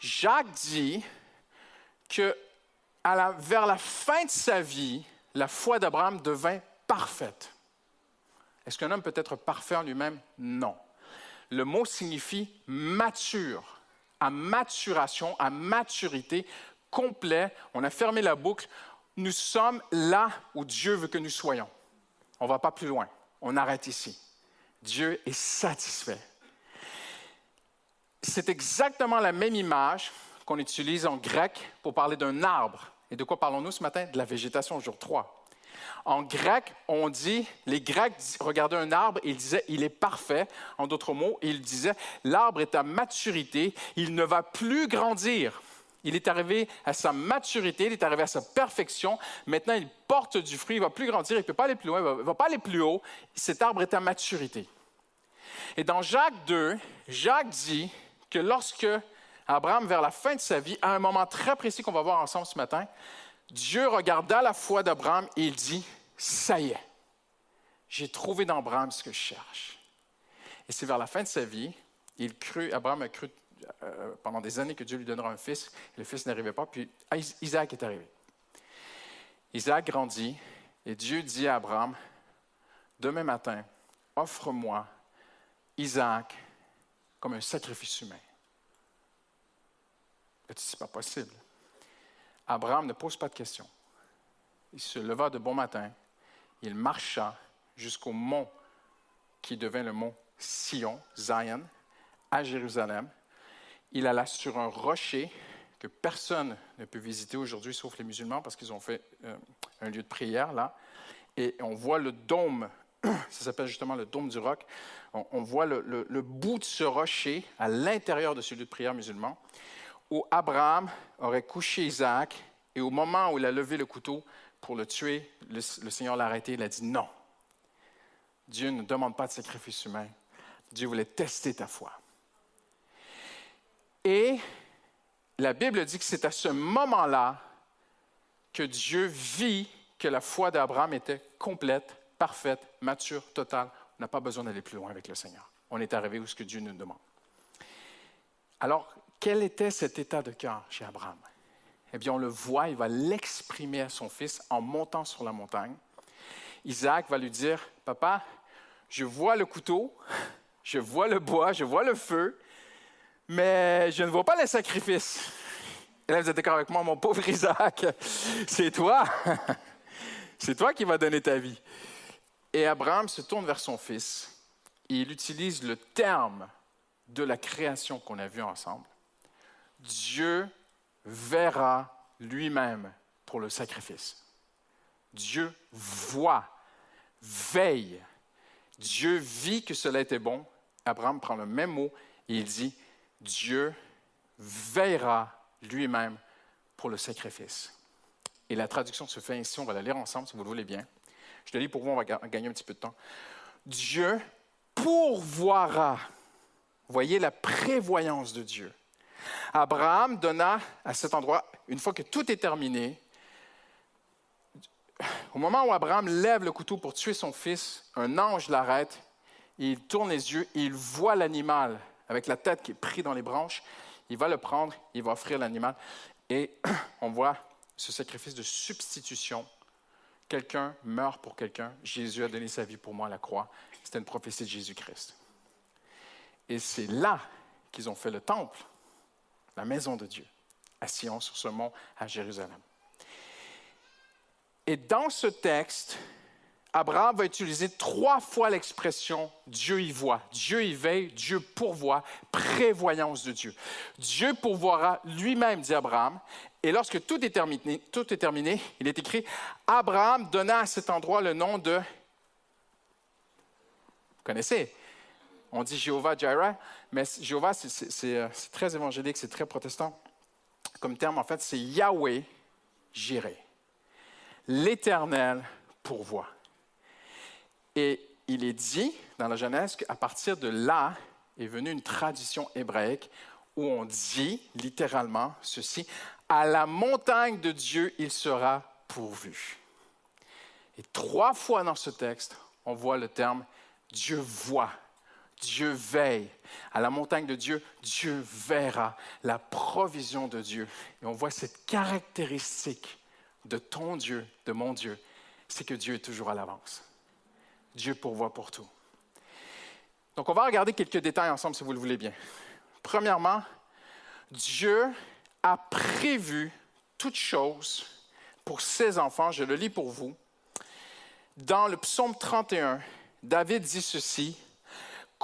Jacques dit que vers la fin de sa vie, la foi d'Abraham devint parfaite. Est-ce qu'un homme peut être parfait en lui-même? Non. Le mot signifie mature, à maturation, à maturité, complet. On a fermé la boucle. Nous sommes là où Dieu veut que nous soyons. On ne va pas plus loin. On arrête ici. Dieu est satisfait. C'est exactement la même image qu'on utilise en grec pour parler d'un arbre. Et de quoi parlons-nous ce matin? De la végétation, jour 3. En grec, on dit, les Grecs regardaient un arbre et ils disaient, il est parfait. En d'autres mots, ils disaient, l'arbre est à maturité, il ne va plus grandir. Il est arrivé à sa maturité, il est arrivé à sa perfection. Maintenant, il porte du fruit, il ne va plus grandir, il ne peut pas aller plus loin, il ne va pas aller plus haut. Cet arbre est à maturité. Et dans Jacques 2, Jacques dit que lorsque Abraham, vers la fin de sa vie, à un moment très précis qu'on va voir ensemble ce matin, Dieu regarda la foi d'Abraham et il dit, ça y est, j'ai trouvé dans Abraham ce que je cherche. Et c'est vers la fin de sa vie, il crut, Abraham a cru euh, pendant des années que Dieu lui donnera un fils. Le fils n'arrivait pas, puis Isaac est arrivé. Isaac grandit et Dieu dit à Abraham, demain matin, offre-moi Isaac comme un sacrifice humain. Ce n'est pas possible? Abraham ne pose pas de questions. Il se leva de bon matin, il marcha jusqu'au mont qui devint le mont Sion, Zion, à Jérusalem. Il alla sur un rocher que personne ne peut visiter aujourd'hui, sauf les musulmans, parce qu'ils ont fait euh, un lieu de prière là. Et on voit le dôme, ça s'appelle justement le dôme du roc. On, voit le, bout de ce rocher à l'intérieur de ce lieu de prière musulman où Abraham aurait couché Isaac et au moment où il a levé le couteau pour le tuer, le, Seigneur l'a arrêté, il a dit non. Dieu ne demande pas de sacrifice humain. Dieu voulait tester ta foi. Et la Bible dit que c'est à ce moment-là que Dieu vit que la foi d'Abraham était complète, parfaite, mature, totale. On n'a pas besoin d'aller plus loin avec le Seigneur. On est arrivé où ce que Dieu nous demande. Alors, quel était cet état de cœur chez Abraham? Eh bien, on le voit, il va l'exprimer à son fils en montant sur la montagne. Isaac va lui dire, Papa, je vois le couteau, je vois le bois, je vois le feu, mais je ne vois pas les sacrifices. Et là, vous êtes d'accord avec moi, mon pauvre Isaac, c'est toi. C'est toi qui vas donner ta vie. Et Abraham se tourne vers son fils et il utilise le terme de la création qu'on a vu ensemble. Dieu verra lui-même pour le sacrifice. Dieu voit, veille. Dieu vit que cela était bon. Abraham prend le même mot et il dit, Dieu veillera lui-même pour le sacrifice. Et la traduction se fait ainsi, on va la lire ensemble si vous le voulez bien. Je le lis pour vous, on va gagner un petit peu de temps. Dieu pourvoira. Voyez la prévoyance de Dieu. Abraham donna à cet endroit, une fois que tout est terminé, au moment où Abraham lève le couteau pour tuer son fils, un ange l'arrête, il tourne les yeux il voit l'animal avec la tête qui est prise dans les branches. Il va le prendre, il va offrir l'animal. Et on voit ce sacrifice de substitution. Quelqu'un meurt pour quelqu'un. Jésus a donné sa vie pour moi à la croix. C'était une prophétie de Jésus-Christ. Et c'est là qu'ils ont fait le temple, la maison de Dieu, à Sion, sur ce mont, à Jérusalem. Et dans ce texte, Abraham va utiliser trois fois l'expression Dieu y voit, Dieu y veille, Dieu pourvoit, prévoyance de Dieu. Dieu pourvoira lui-même, dit Abraham. Et lorsque tout est, terminé, il est écrit Abraham donna à cet endroit le nom de. Vous connaissez? On dit Jéhovah Jireh, mais Jéhovah, euh, c'est très évangélique, c'est très protestant. Comme terme, en fait, c'est Yahweh Jireh. L'Éternel pourvoit. Et il est dit dans la Genèse qu'à partir de là est venue une tradition hébraïque où on dit littéralement ceci, à la montagne de Dieu, il sera pourvu. Et trois fois dans ce texte, on voit le terme Dieu voit, Dieu veille. À la montagne de Dieu, Dieu verra la provision de Dieu. Et on voit cette caractéristique de ton Dieu, de mon Dieu, c'est que Dieu est toujours à l'avance. Dieu pourvoit pour tout. Donc, on va regarder quelques détails ensemble si vous le voulez bien. Premièrement, Dieu a prévu toutes choses pour ses enfants. Je le lis pour vous. Dans le psaume 31, David dit ceci,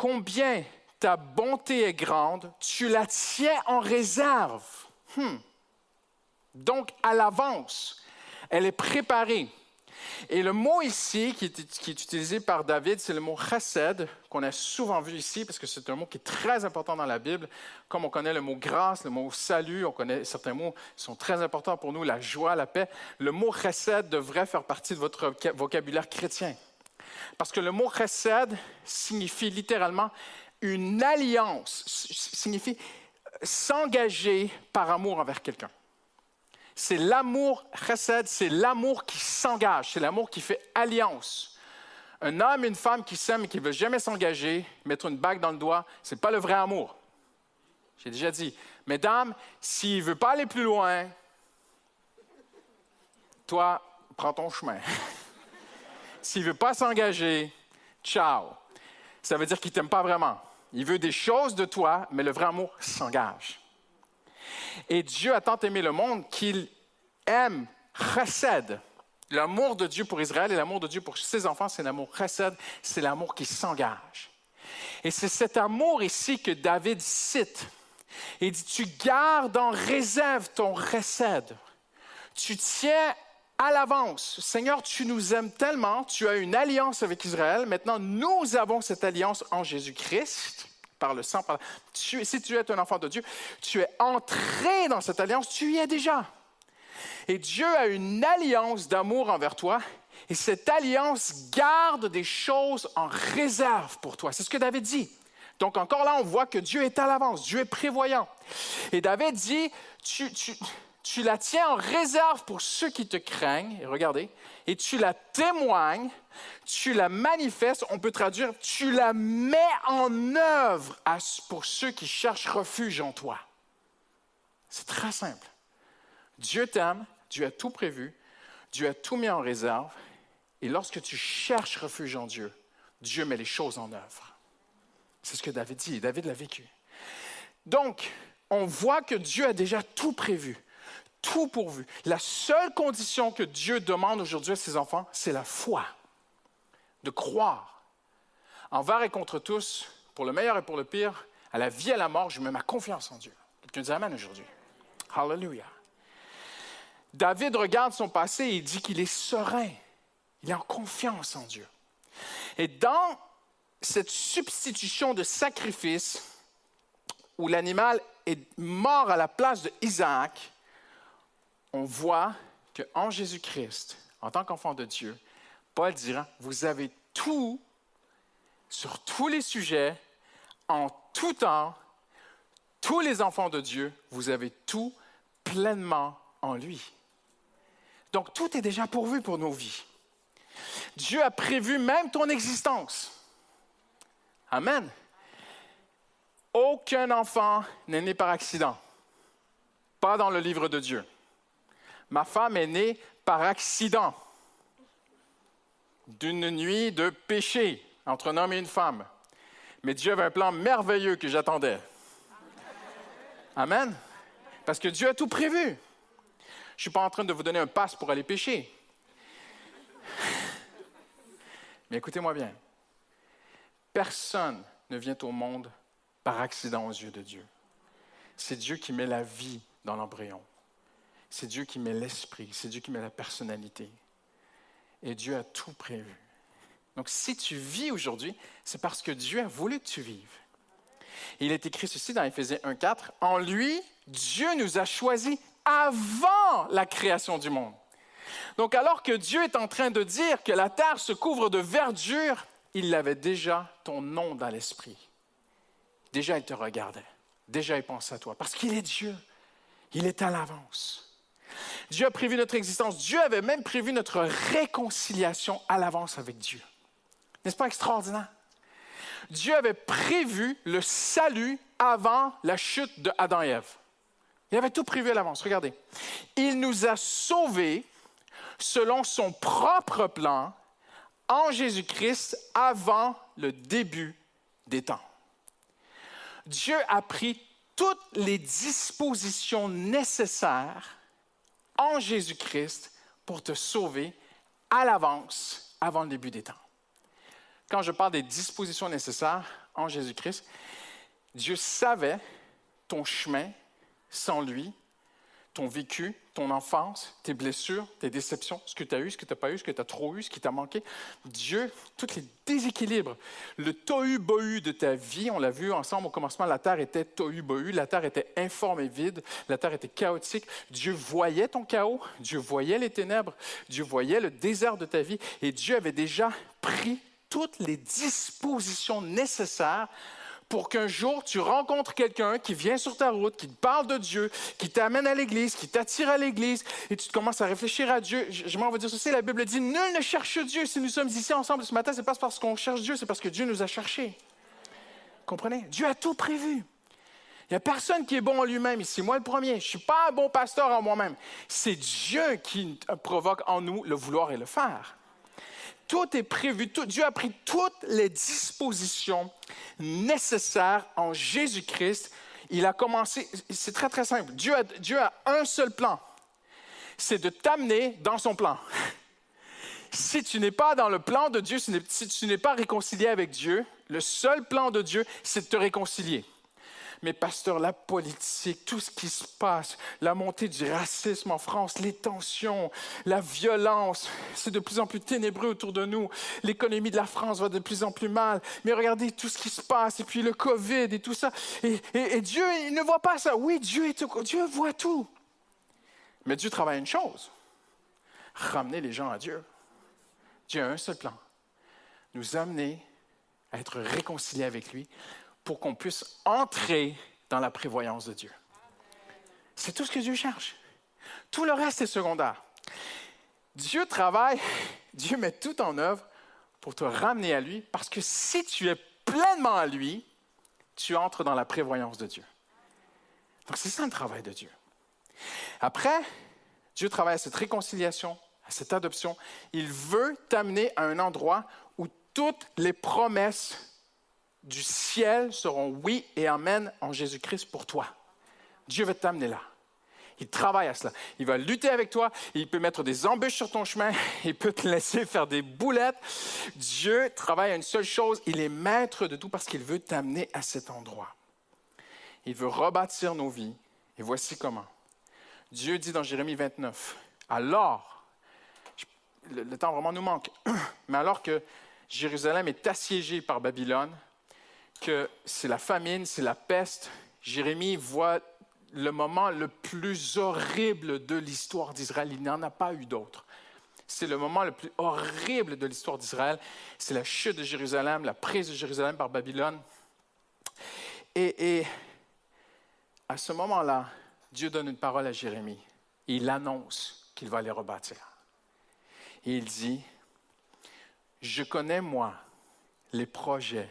Combien ta bonté est grande, tu la tiens en réserve. Hmm. Donc, à l'avance, elle est préparée. Et le mot ici qui est, utilisé par David, c'est le mot chesed, qu'on a souvent vu ici, parce que c'est un mot qui est très important dans la Bible. Comme on connaît le mot grâce, le mot salut, on connaît certains mots qui sont très importants pour nous, la joie, la paix. Le mot chesed devrait faire partie de votre vocabulaire chrétien. Parce que le mot chesed signifie littéralement une alliance, signifie s'engager par amour envers quelqu'un. C'est l'amour chesed, c'est l'amour qui s'engage, c'est l'amour qui fait alliance. Un homme, une femme qui s'aime et qui ne veut jamais s'engager, mettre une bague dans le doigt, ce n'est pas le vrai amour. J'ai déjà dit, mesdames, s'il ne veut pas aller plus loin, toi, prends ton chemin. s'il ne veut pas s'engager, ciao. Ça veut dire qu'il ne t'aime pas vraiment. Il veut des choses de toi, mais le vrai amour s'engage. Et Dieu a tant aimé le monde qu'il aime chesed. L'amour de Dieu pour Israël et l'amour de Dieu pour ses enfants, c'est l'amour chesed, c'est l'amour qui s'engage. Et c'est cet amour ici que David cite. Il dit, tu gardes en réserve ton chesed. Tu tiens à l'avance. Seigneur, tu nous aimes tellement, tu as une alliance avec Israël. Maintenant, nous avons cette alliance en Jésus-Christ par le sang. si tu es un enfant de Dieu, tu es entré dans cette alliance, tu y es déjà. Et Dieu a une alliance d'amour envers toi. Et cette alliance garde des choses en réserve pour toi. C'est ce que David dit. Donc encore là, on voit que Dieu est à l'avance, Dieu est prévoyant. Et David dit, tu la tiens en réserve pour ceux qui te craignent, et regardez, et tu la témoignes, tu la manifestes, on peut traduire, tu la mets en œuvre pour ceux qui cherchent refuge en toi. C'est très simple. Dieu t'aime, Dieu a tout prévu, Dieu a tout mis en réserve, et lorsque tu cherches refuge en Dieu, Dieu met les choses en œuvre. C'est ce que David dit, David l'a vécu. Donc, on voit que Dieu a déjà tout prévu, tout pourvu. La seule condition que Dieu demande aujourd'hui à ses enfants, c'est la foi, de croire. Envers et contre tous, pour le meilleur et pour le pire, à la vie et à la mort, je mets ma confiance en Dieu. Quelqu'un dit Amen aujourd'hui. Hallelujah. David regarde son passé et il dit qu'il est serein. Il est en confiance en Dieu. Et dans cette substitution de sacrifice où l'animal est mort à la place de Isaac, on voit qu'en Jésus-Christ, en tant qu'enfant de Dieu, Paul dira, vous avez tout sur tous les sujets, en tout temps, tous les enfants de Dieu, vous avez tout pleinement en lui. Donc tout est déjà pourvu pour nos vies. Dieu a prévu même ton existence. Amen. Aucun enfant n'est né par accident. Pas dans le livre de Dieu. Ma femme est née par accident d'une nuit de péché entre un homme et une femme. Mais Dieu avait un plan merveilleux que j'attendais. Amen. Parce que Dieu a tout prévu. Je ne suis pas en train de vous donner un passe pour aller pécher. Mais écoutez-moi bien. Personne ne vient au monde par accident aux yeux de Dieu. C'est Dieu qui met la vie dans l'embryon. C'est Dieu qui met l'esprit. C'est Dieu qui met la personnalité. Et Dieu a tout prévu. Donc si tu vis aujourd'hui, c'est parce que Dieu a voulu que tu vives. il est écrit ceci dans Éphésiens 1.4. En lui, Dieu nous a choisis avant la création du monde. Donc alors que Dieu est en train de dire que la terre se couvre de verdure, il avait déjà ton nom dans l'esprit. Déjà, il te regardait. Déjà, il pensait à toi. Parce qu'il est Dieu. Il est à l'avance. Dieu a prévu notre existence. Dieu avait même prévu notre réconciliation à l'avance avec Dieu. N'est-ce pas extraordinaire? Dieu avait prévu le salut avant la chute de Adam et Ève. Il avait tout prévu à l'avance. Regardez. Il nous a sauvés selon son propre plan en Jésus-Christ avant le début des temps. Dieu a pris toutes les dispositions nécessaires en Jésus-Christ pour te sauver à l'avance avant le début des temps. Quand je parle des dispositions nécessaires en Jésus-Christ, Dieu savait ton chemin sans lui, ton vécu, ton enfance, tes blessures, tes déceptions, ce que tu as eu, ce que tu n'as pas eu, ce que tu as trop eu, ce qui t'a manqué. Dieu, tous les déséquilibres, le tohu-bohu de ta vie, on l'a vu ensemble au commencement, la terre était tohu-bohu, la terre était informe et vide, la terre était chaotique. Dieu voyait ton chaos, Dieu voyait les ténèbres, Dieu voyait le désert de ta vie et Dieu avait déjà pris toutes les dispositions nécessaires pour qu'un jour tu rencontres quelqu'un qui vient sur ta route, qui te parle de Dieu, qui t'amène à l'Église, qui t'attire à l'Église, et tu commences à réfléchir à Dieu. Je, m'en vais dire ceci, la Bible dit, nul ne cherche Dieu. Si nous sommes ici ensemble ce matin, ce n'est pas parce qu'on cherche Dieu, c'est parce que Dieu nous a cherchés. Comprenez? Dieu a tout prévu. Il n'y a personne qui est bon en lui-même ici. Moi, le premier. Je ne suis pas un bon pasteur en moi-même. C'est Dieu qui provoque en nous le vouloir et le faire. Tout est prévu. Dieu a pris toutes les dispositions nécessaires en Jésus-Christ. Il a commencé, c'est très très simple. Dieu a, Dieu a un seul plan. C'est de t'amener dans son plan. Si tu n'es pas dans le plan de Dieu, si tu n'es pas réconcilié avec Dieu, le seul plan de Dieu, c'est de te réconcilier. Mais pasteur, la politique, tout ce qui se passe, la montée du racisme en France, les tensions, la violence, c'est de plus en plus ténébreux autour de nous. L'économie de la France va de plus en plus mal. Mais regardez tout ce qui se passe, et puis le COVID et tout ça. Et, Dieu, il ne voit pas ça. Oui, Dieu, Dieu voit tout. Mais Dieu travaille une chose, ramener les gens à Dieu. Dieu a un seul plan, nous amener à être réconciliés avec lui pour qu'on puisse entrer dans la prévoyance de Dieu. C'est tout ce que Dieu cherche. Tout le reste est secondaire. Dieu travaille, Dieu met tout en œuvre pour te ramener à lui, parce que si tu es pleinement à lui, tu entres dans la prévoyance de Dieu. Donc c'est ça le travail de Dieu. Après, Dieu travaille à cette réconciliation, à cette adoption. Il veut t'amener à un endroit où toutes les promesses du ciel seront oui et amen en Jésus-Christ pour toi. Dieu veut t'amener là. Il travaille à cela. Il va lutter avec toi. Il peut mettre des embûches sur ton chemin. Il peut te laisser faire des boulettes. Dieu travaille à une seule chose. Il est maître de tout parce qu'il veut t'amener à cet endroit. Il veut rebâtir nos vies. Et voici comment. Dieu dit dans Jérémie 29, alors, le, temps vraiment nous manque, mais alors que Jérusalem est assiégée par Babylone, que c'est la famine, c'est la peste, Jérémie voit le moment le plus horrible de l'histoire d'Israël. Il n'y en a pas eu d'autre. C'est le moment le plus horrible de l'histoire d'Israël. C'est la chute de Jérusalem, la prise de Jérusalem par Babylone. Et, à ce moment-là, Dieu donne une parole à Jérémie. il annonce qu'il va les rebâtir. Et il dit, je connais, moi, les projets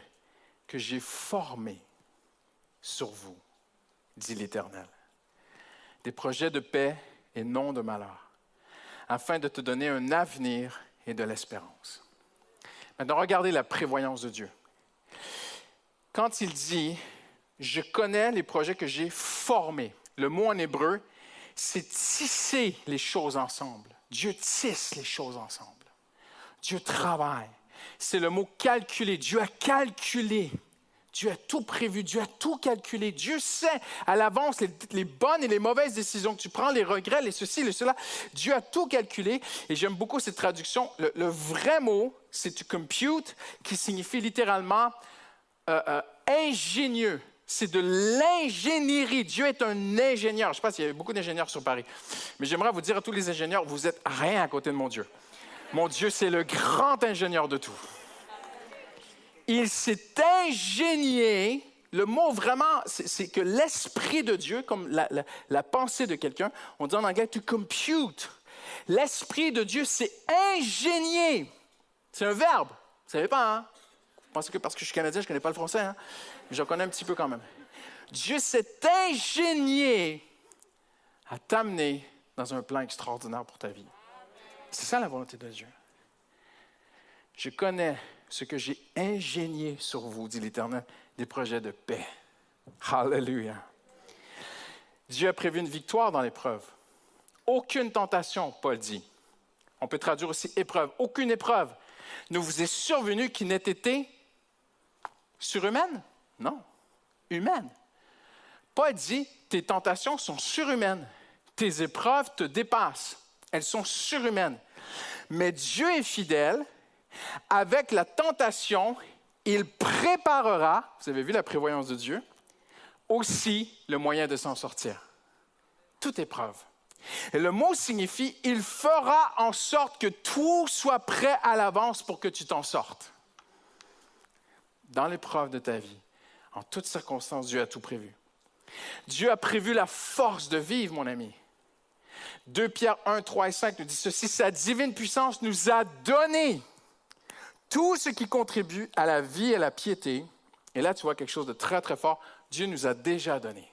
que j'ai formés sur vous, dit l'Éternel. Des projets de paix et non de malheur, afin de te donner un avenir et de l'espérance. Maintenant, regardez la prévoyance de Dieu. Quand il dit, je connais les projets que j'ai formés, le mot en hébreu, c'est tisser les choses ensemble. Dieu tisse les choses ensemble. Dieu travaille. C'est le mot calculer. Dieu a calculé. Dieu a tout prévu. Dieu a tout calculé. Dieu sait à l'avance les, bonnes et les mauvaises décisions que tu prends, les regrets, les ceci, les cela. Dieu a tout calculé. Et j'aime beaucoup cette traduction. Le, vrai mot, c'est to compute, qui signifie littéralement euh, euh, ingénieux c'est de l'ingénierie. Dieu est un ingénieur. Je ne sais pas s'il y a beaucoup d'ingénieurs sur Paris, mais j'aimerais vous dire à tous les ingénieurs, vous êtes rien à côté de mon Dieu. Mon Dieu, c'est le grand ingénieur de tout. Il s'est ingénié. Le mot vraiment, c'est que l'esprit de Dieu, comme la, pensée de quelqu'un, on dit en anglais to compute. L'esprit de Dieu s'est ingénié. C'est un verbe. Vous savez pas, hein? Vous pensez que parce que je suis canadien, je ne connais pas le français, hein? J'en connais un petit peu quand même. Dieu s'est ingénié à t'amener dans un plan extraordinaire pour ta vie. C'est ça la volonté de Dieu. Je connais ce que j'ai ingénié sur vous, dit l'Éternel, des projets de paix. Hallelujah. Dieu a prévu une victoire dans l'épreuve. Aucune tentation, Paul dit. On peut traduire aussi épreuve. Aucune épreuve ne vous est survenue qui n'ait été surhumaine? Non, humaine. Paul dit, tes tentations sont surhumaines, tes épreuves te dépassent, elles sont surhumaines. Mais Dieu est fidèle, avec la tentation, il préparera, vous avez vu la prévoyance de Dieu, aussi le moyen de s'en sortir. Toute épreuve. Et le mot signifie, il fera en sorte que tout soit prêt à l'avance pour que tu t'en sortes. Dans l'épreuve de ta vie, en toutes circonstances, Dieu a tout prévu. Dieu a prévu la force de vivre, mon ami. 2 Pierre 1, 3 et 5 nous dit ceci, sa divine puissance nous a donné tout ce qui contribue à la vie et à la piété. Et là, tu vois quelque chose de très, très fort. Dieu nous a déjà donné.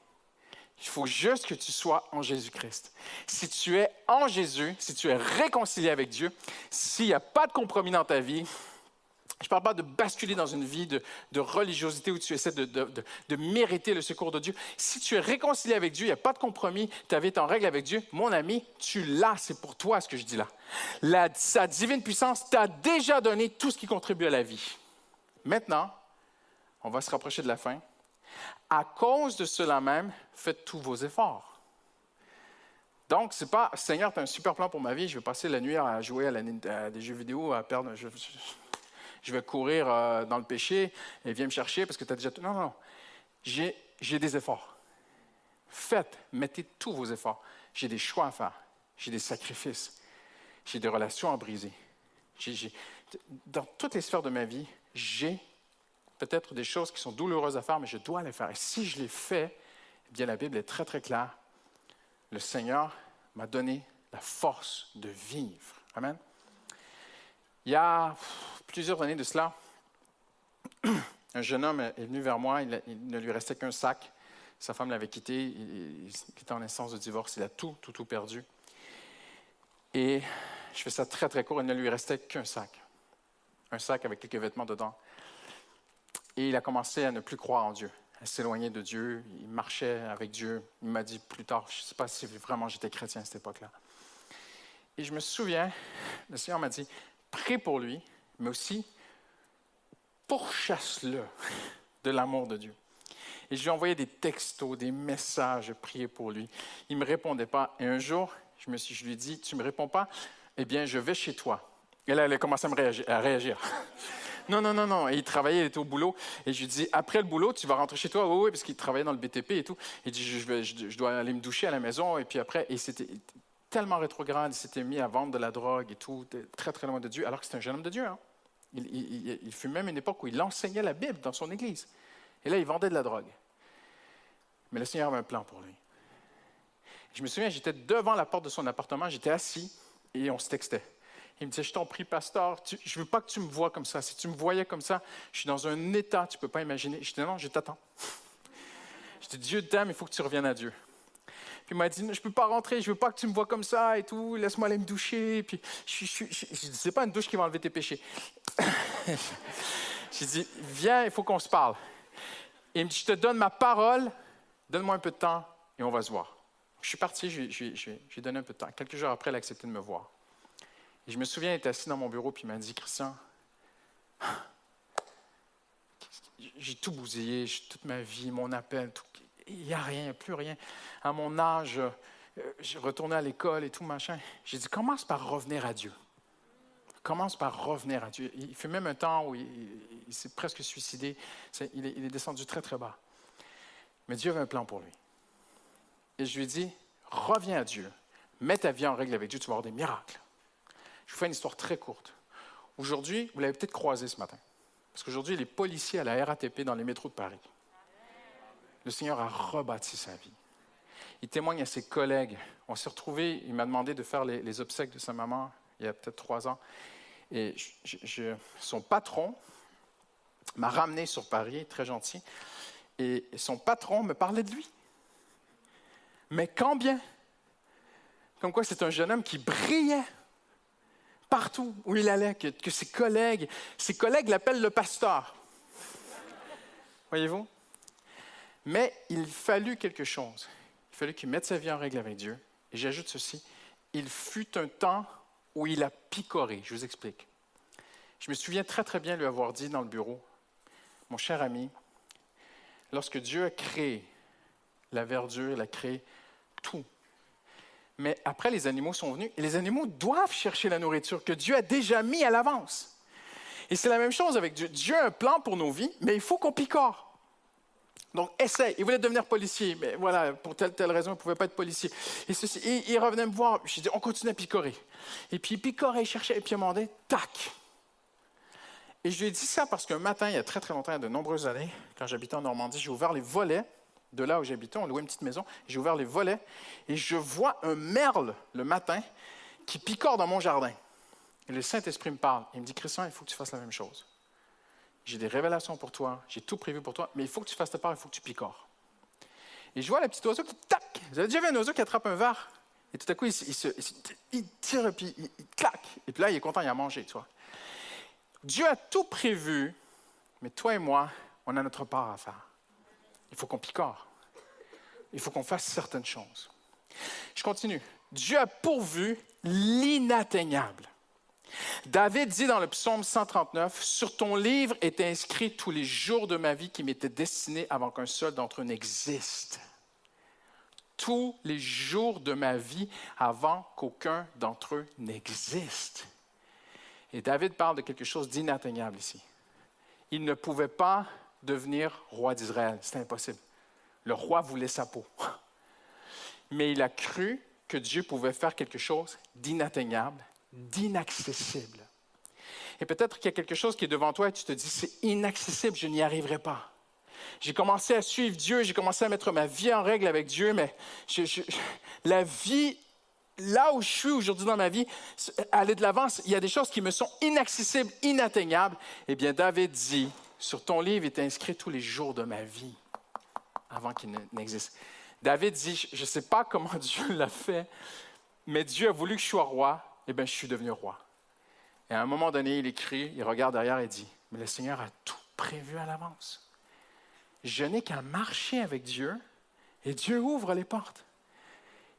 Il faut juste que tu sois en Jésus-Christ. Si tu es en Jésus, si tu es réconcilié avec Dieu, s'il n'y a pas de compromis dans ta vie, je ne parle pas de basculer dans une vie de, religiosité où tu essaies de, mériter le secours de Dieu. Si tu es réconcilié avec Dieu, il n'y a pas de compromis, ta vie est en règle avec Dieu, mon ami, tu l'as, c'est pour toi ce que je dis là. La, sa divine puissance t'a déjà donné tout ce qui contribue à la vie. Maintenant, on va se rapprocher de la fin. À cause de cela même, faites tous vos efforts. Donc, c'est pas, Seigneur, tu as un super plan pour ma vie, je vais passer la nuit à jouer à, des jeux vidéo, à perdre je vais courir euh, dans le péché et viens me chercher parce que tu as déjà tout. Non, non, j'ai, j'ai des efforts. Faites, mettez tous vos efforts. J'ai des choix à faire. J'ai des sacrifices. J'ai des relations à briser. dans toutes les sphères de ma vie, j'ai peut-être des choses qui sont douloureuses à faire, mais je dois les faire. Et si je les fais, eh bien la Bible est très, très claire. Le Seigneur m'a donné la force de vivre. Amen. Il y a plusieurs années de cela, un jeune homme est venu vers moi, il, ne lui restait qu'un sac. Sa femme l'avait quitté, il, était en instance de divorce, il a tout, tout, tout perdu. Et je fais ça très, très court, il ne lui restait qu'un sac. Un sac avec quelques vêtements dedans. Et il a commencé à ne plus croire en Dieu, à s'éloigner de Dieu. Il marchait avec Dieu. Il m'a dit plus tard, je ne sais pas si vraiment j'étais chrétien à cette époque-là. Et je me souviens, le Seigneur m'a dit, prie pour lui, mais aussi pourchasse-le de l'amour de Dieu. Et je lui envoyais des textos, des messages, je pour lui. Il ne me répondait pas. Et un jour, je, lui ai dit, tu ne me réponds pas, eh bien, je vais chez toi. Et là, elle a commencé à, me réagir, non, non, non, non. Et il travaillait, il était au boulot. Et je lui dis, après le boulot, tu vas rentrer chez toi. Oui, oui, parce qu'il travaillait dans le BTP et tout. Il dit, je, je, dois aller me doucher à la maison. Et puis après, et c'était tellement rétrograde, il s'était mis à vendre de la drogue et tout, très, très loin de Dieu, alors que c'était un jeune homme de Dieu. Hein. Il, fut même une époque où il enseignait la Bible dans son église. Et là, il vendait de la drogue. Mais le Seigneur avait un plan pour lui. Je me souviens, j'étais devant la porte de son appartement, j'étais assis et on se textait. Il me disait, je t'en prie, pasteur, je ne veux pas que tu me vois comme ça. Si tu me voyais comme ça, je suis dans un état, tu ne peux pas imaginer. Je dis, non, je t'attends. Je dis, Dieu t'aime, il faut que tu reviennes à Dieu. Puis il m'a dit, je peux pas rentrer, je veux pas que tu me vois comme ça et tout, laisse-moi aller me doucher. Puis je, je, je, je c'est pas une douche qui va enlever tes péchés. J'ai dit, viens, il faut qu'on se parle. Et il me dit, je te donne ma parole, donne-moi un peu de temps et on va se voir. Je suis parti, je lui ai donné un peu de temps. Quelques jours après, il a accepté de me voir. Et je me souviens, il était assis dans mon bureau, puis il m'a dit, Christian, j'ai tout bousillé, toute ma vie, mon appel, tout, il n'y a rien, plus rien. À mon âge, euh, je retournais à l'école et tout, machin. J'ai dit, commence par revenir à Dieu. Commence par revenir à Dieu. Il fait même un temps où il, s'est presque suicidé. il, est, descendu très, très bas. Mais Dieu avait un plan pour lui. Et je lui dit, reviens à Dieu. Mets ta vie en règle avec Dieu, tu vas avoir des miracles. Je vous fais une histoire très courte. Aujourd'hui, vous l'avez peut-être croisé ce matin. Parce qu'aujourd'hui, il est policier à la RATP dans les métros de Paris le Seigneur a rebâti sa vie. Il témoigne à ses collègues. On s'est retrouvés, il m'a demandé de faire les, obsèques de sa maman il y a peut-être trois ans. Et son patron m'a ramené sur Paris, très gentil, et son patron me parlait de lui. Mais quand bien Comme quoi c'est un jeune homme qui brillait partout où il allait, que, que ses collègues, ses collègues l'appellent le pasteur. Voyez-vous? Mais il fallut quelque chose. Il fallut qu'il mette sa vie en règle avec Dieu. Et j'ajoute ceci, il fut un temps où il a picoré. Je vous explique. Je me souviens très très bien lui avoir dit dans le bureau, mon cher ami, lorsque Dieu a créé la verdure, il a créé tout. Mais après, les animaux sont venus et les animaux doivent chercher la nourriture que Dieu a déjà mis à l'avance. Et c'est la même chose avec Dieu. Dieu a un plan pour nos vies, mais il faut qu'on picore. Donc, essaye. Il voulait devenir policier, mais voilà, pour telle telle raison, il ne pouvait pas être policier. Et, ceci, il revenait me voir. Je dit, on continue à picorer. Et puis, il picorait, il cherchait, et puis moment donné, tac. Et je lui ai dit ça parce qu'un matin, il y a très très longtemps, il y a de nombreuses années, quand j'habitais en Normandie, j'ai ouvert les volets de là où j'habitais. On louait une petite maison. J'ai ouvert les volets et je vois un merle le matin qui picore dans mon jardin. Et le Saint-Esprit me parle. Il me dit, Christian, il faut que tu fasses la même chose j'ai des révélations pour toi, j'ai tout prévu pour toi, mais il faut que tu fasses ta part, il faut que tu picores. Et je vois le petit oiseau qui, tac, vous avez déjà vu un oiseau qui attrape un verre, et tout à coup, il, tire, puis il, claque, et puis là, il est content, il a mangé, tu vois. Dieu a tout prévu, mais toi et moi, on a notre part à faire. Il faut qu'on picore. Il faut qu'on fasse certaines choses. Je continue. Dieu a pourvu l'inatteignable. David dit dans le psaume 139, Sur ton livre est inscrit tous les jours de ma vie qui m'étaient destinés avant qu'un seul d'entre eux n'existe. Tous les jours de ma vie avant qu'aucun d'entre eux n'existe. Et David parle de quelque chose d'inatteignable ici. Il ne pouvait pas devenir roi d'Israël. C'est impossible. Le roi voulait sa peau. Mais il a cru que Dieu pouvait faire quelque chose d'inatteignable d'inaccessible. Et peut-être qu'il y a quelque chose qui est devant toi et tu te dis, c'est inaccessible, je n'y arriverai pas. J'ai commencé à suivre Dieu, j'ai commencé à mettre ma vie en règle avec Dieu, mais la vie là où je suis aujourd'hui dans ma vie, aller de l'avant, il y a des choses qui me sont inaccessibles, inatteignables. Eh bien, David dit, sur ton livre est inscrit tous les jours de ma vie, avant qu'il n'existe. David dit, je ne sais pas comment Dieu l'a fait, mais Dieu a voulu que je sois roi, eh bien, je suis devenu roi. Et à un moment donné, il écrit, il regarde derrière et dit, mais le Seigneur a tout prévu à l'avance. Je n'ai qu'à marcher avec Dieu et Dieu ouvre les portes.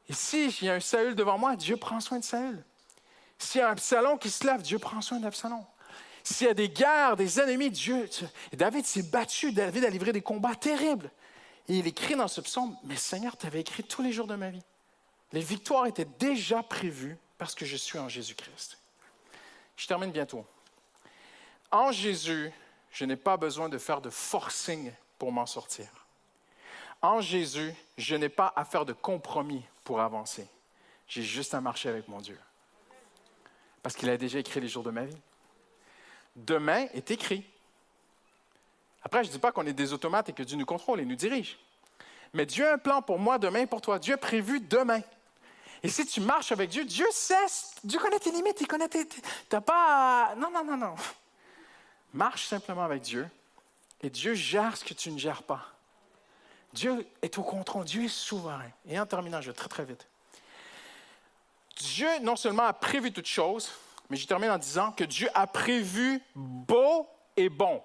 Et si il y a un Saül devant moi, Dieu prend soin de Saül. S'il y a un Absalom qui se lève, Dieu prend soin d'Absalom. S'il y a des guerres, des ennemis, Dieu. David s'est battu, David a livré des combats terribles. Et il écrit dans ce psaume Mais Seigneur, tu avais écrit tous les jours de ma vie. Les victoires étaient déjà prévues parce que je suis en Jésus-Christ. Je termine bientôt. En Jésus, je n'ai pas besoin de faire de forcing pour m'en sortir. En Jésus, je n'ai pas à faire de compromis pour avancer. J'ai juste à marcher avec mon Dieu. Parce qu'il a déjà écrit les jours de ma vie. Demain est écrit. Après, je ne dis pas qu'on est des automates et que Dieu nous contrôle et nous dirige. Mais Dieu a un plan pour moi demain pour toi. Dieu a prévu demain. Et si tu marches avec Dieu, Dieu sait, Dieu connaît tes limites, il connaît tes... T'as pas... Non, non, non, non. Marche simplement avec Dieu et Dieu gère ce que tu ne gères pas. Dieu est au contrôle, Dieu est souverain. Et en terminant, je vais très très vite. Dieu non seulement a prévu toutes choses, mais je termine en disant que Dieu a prévu beau et bon.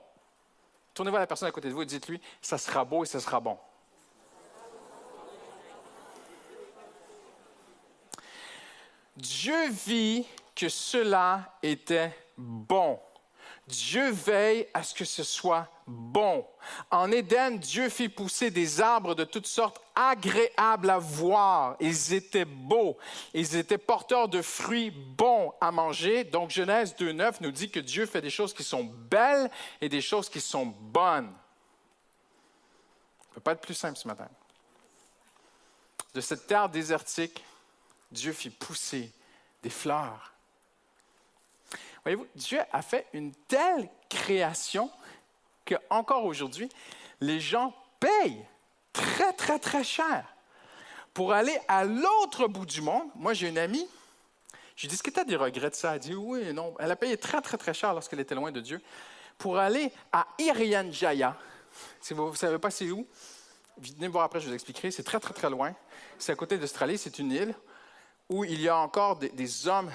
Tournez-vous à la personne à côté de vous et dites-lui, ça sera beau et ça sera bon. Dieu vit que cela était bon. Dieu veille à ce que ce soit bon. En Éden, Dieu fit pousser des arbres de toutes sortes agréables à voir. Ils étaient beaux. Ils étaient porteurs de fruits bons à manger. Donc Genèse 2.9 nous dit que Dieu fait des choses qui sont belles et des choses qui sont bonnes. Ça ne peut pas être plus simple ce matin. De cette terre désertique, Dieu fit pousser des fleurs Voyez-vous, Dieu a fait une telle création que encore aujourd'hui, les gens payent très, très, très cher pour aller à l'autre bout du monde. Moi, j'ai une amie, j'ai as des regrets de ça? Elle a dit, oui, non. Elle a payé très, très, très cher lorsqu'elle était loin de Dieu pour aller à Irian Jaya. Si vous ne savez pas c'est où, venez voir après, je vous expliquerai. C'est très, très, très loin. C'est à côté d'Australie, c'est une île où il y a encore des hommes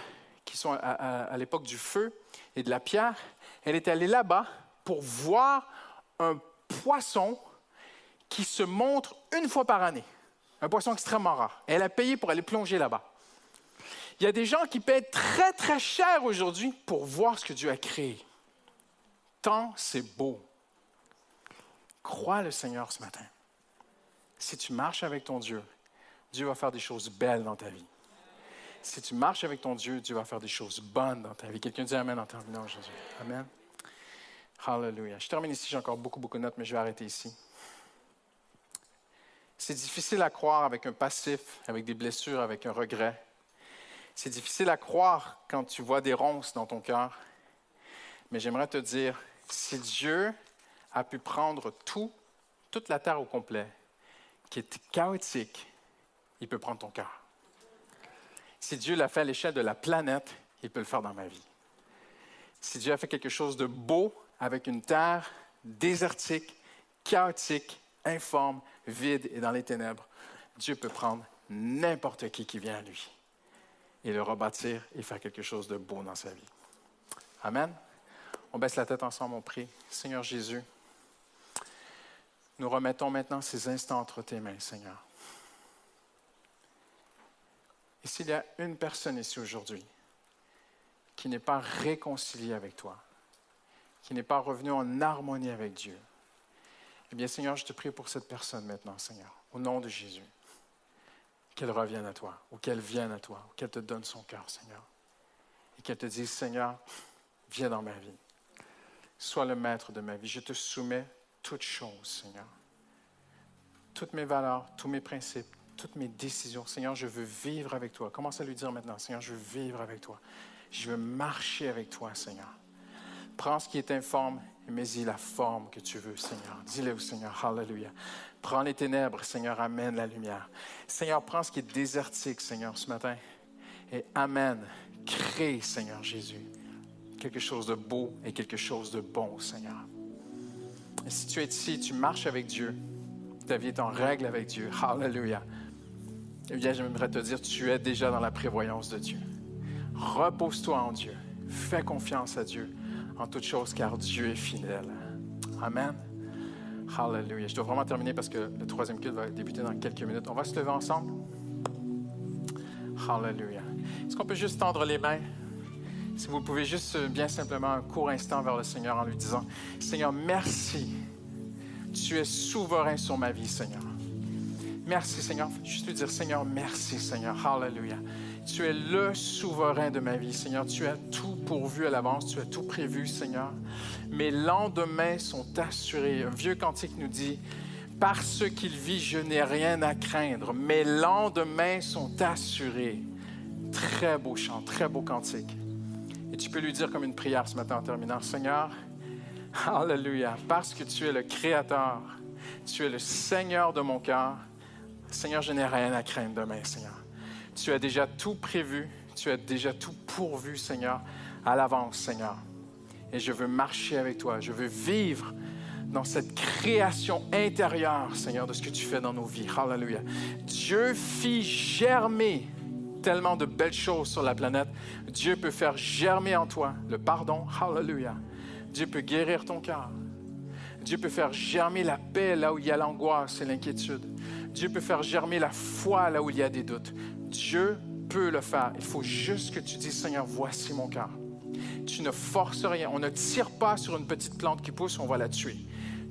qui sont à, l'époque du feu et de la pierre, elle est allée là-bas pour voir un poisson qui se montre une fois par année. Un poisson extrêmement rare. Elle a payé pour aller plonger là-bas. Il y a des gens qui paient très, très cher aujourd'hui pour voir ce que Dieu a créé. Tant c'est beau. Crois le Seigneur ce matin. Si tu marches avec ton Dieu, Dieu va faire des choses belles dans ta vie si tu marches avec ton Dieu, Dieu va faire des choses bonnes dans ta vie. Quelqu'un dit Amen en terminant aujourd'hui. Amen. Hallelujah. Je termine ici, j'ai encore beaucoup, beaucoup de notes, mais je vais arrêter ici. C'est difficile à croire avec un passif, avec des blessures, avec un regret. C'est difficile à croire quand tu vois des ronces dans ton cœur. Mais j'aimerais te dire, si Dieu a pu prendre tout, toute la terre au complet, qui est chaotique, il peut prendre ton cœur. Si Dieu l'a fait à l'échelle de la planète, il peut le faire dans ma vie. Si Dieu a fait quelque chose de beau avec une terre désertique, chaotique, informe, vide et dans les ténèbres, Dieu peut prendre n'importe qui qui vient à lui et le rebâtir et faire quelque chose de beau dans sa vie. Amen. On baisse la tête ensemble, on prie. Seigneur Jésus, nous remettons maintenant ces instants entre tes mains, Seigneur. Et s'il y a une personne ici aujourd'hui qui n'est pas réconciliée avec toi, qui n'est pas revenue en harmonie avec Dieu, eh bien Seigneur, je te prie pour cette personne maintenant, Seigneur, au nom de Jésus, qu'elle revienne à toi, ou qu'elle vienne à toi, ou qu'elle te donne son cœur, Seigneur, et qu'elle te dise, Seigneur, viens dans ma vie, sois le maître de ma vie, je te soumets toutes choses, Seigneur, toutes mes valeurs, tous mes principes, toutes mes décisions. Seigneur, je veux vivre avec toi. Commence à lui dire maintenant, Seigneur, je veux vivre avec toi. Je veux marcher avec toi, Seigneur. Prends ce qui est informe et mets-y la forme que tu veux, Seigneur. Dis-le au Seigneur, Hallelujah. Prends les ténèbres, Seigneur, amène la lumière. Seigneur, prends ce qui est désertique, Seigneur, ce matin, Et Amen. Crée, Seigneur Jésus, quelque chose de beau et quelque chose de bon, Seigneur. Et si tu es ici, tu marches avec Dieu, ta vie est en règle avec Dieu. Hallelujah. Eh bien, j'aimerais te dire, tu es déjà dans la prévoyance de Dieu. Repose-toi en Dieu. Fais confiance à Dieu en toutes choses, car Dieu est fidèle. Amen. Hallelujah. Je dois vraiment terminer parce que le troisième culte va débuter dans quelques minutes. On va se lever ensemble. Hallelujah. Est-ce qu'on peut juste tendre les mains? Si vous pouvez juste euh, bien simplement un court instant vers le Seigneur en lui disant, Seigneur, merci. Tu es souverain sur ma vie, Seigneur. Merci, Seigneur. Juste lui dire, Seigneur, merci, Seigneur. Hallelujah. Tu es le souverain de ma vie, Seigneur. Tu as tout pourvu à l'avance. Tu as tout prévu, Seigneur. Mes lendemains sont assurés. Un vieux cantique nous dit, parce qu'il vit, je n'ai rien à craindre. Mes lendemains sont assurés. Très beau chant, très beau cantique. Et tu peux lui dire comme une prière ce matin en terminant, Seigneur, Alléluia, parce que tu es le Créateur, tu es le Seigneur de mon cœur. Seigneur, je n'ai rien à craindre demain, Seigneur. Tu as déjà tout prévu, tu as déjà tout pourvu, Seigneur, à l'avance, Seigneur. Et je veux marcher avec toi, je veux vivre dans cette création intérieure, Seigneur, de ce que tu fais dans nos vies. Hallelujah. Dieu fit germer tellement de belles choses sur la planète. Dieu peut faire germer en toi le pardon. Hallelujah. Dieu peut guérir ton cœur. Dieu peut faire germer la paix là où il y a l'angoisse et l'inquiétude. Dieu peut faire germer la foi là où il y a des doutes. Dieu peut le faire. Il faut juste que tu dises, Seigneur, voici mon cœur. Tu ne forces rien. On ne tire pas sur une petite plante qui pousse, on va la tuer.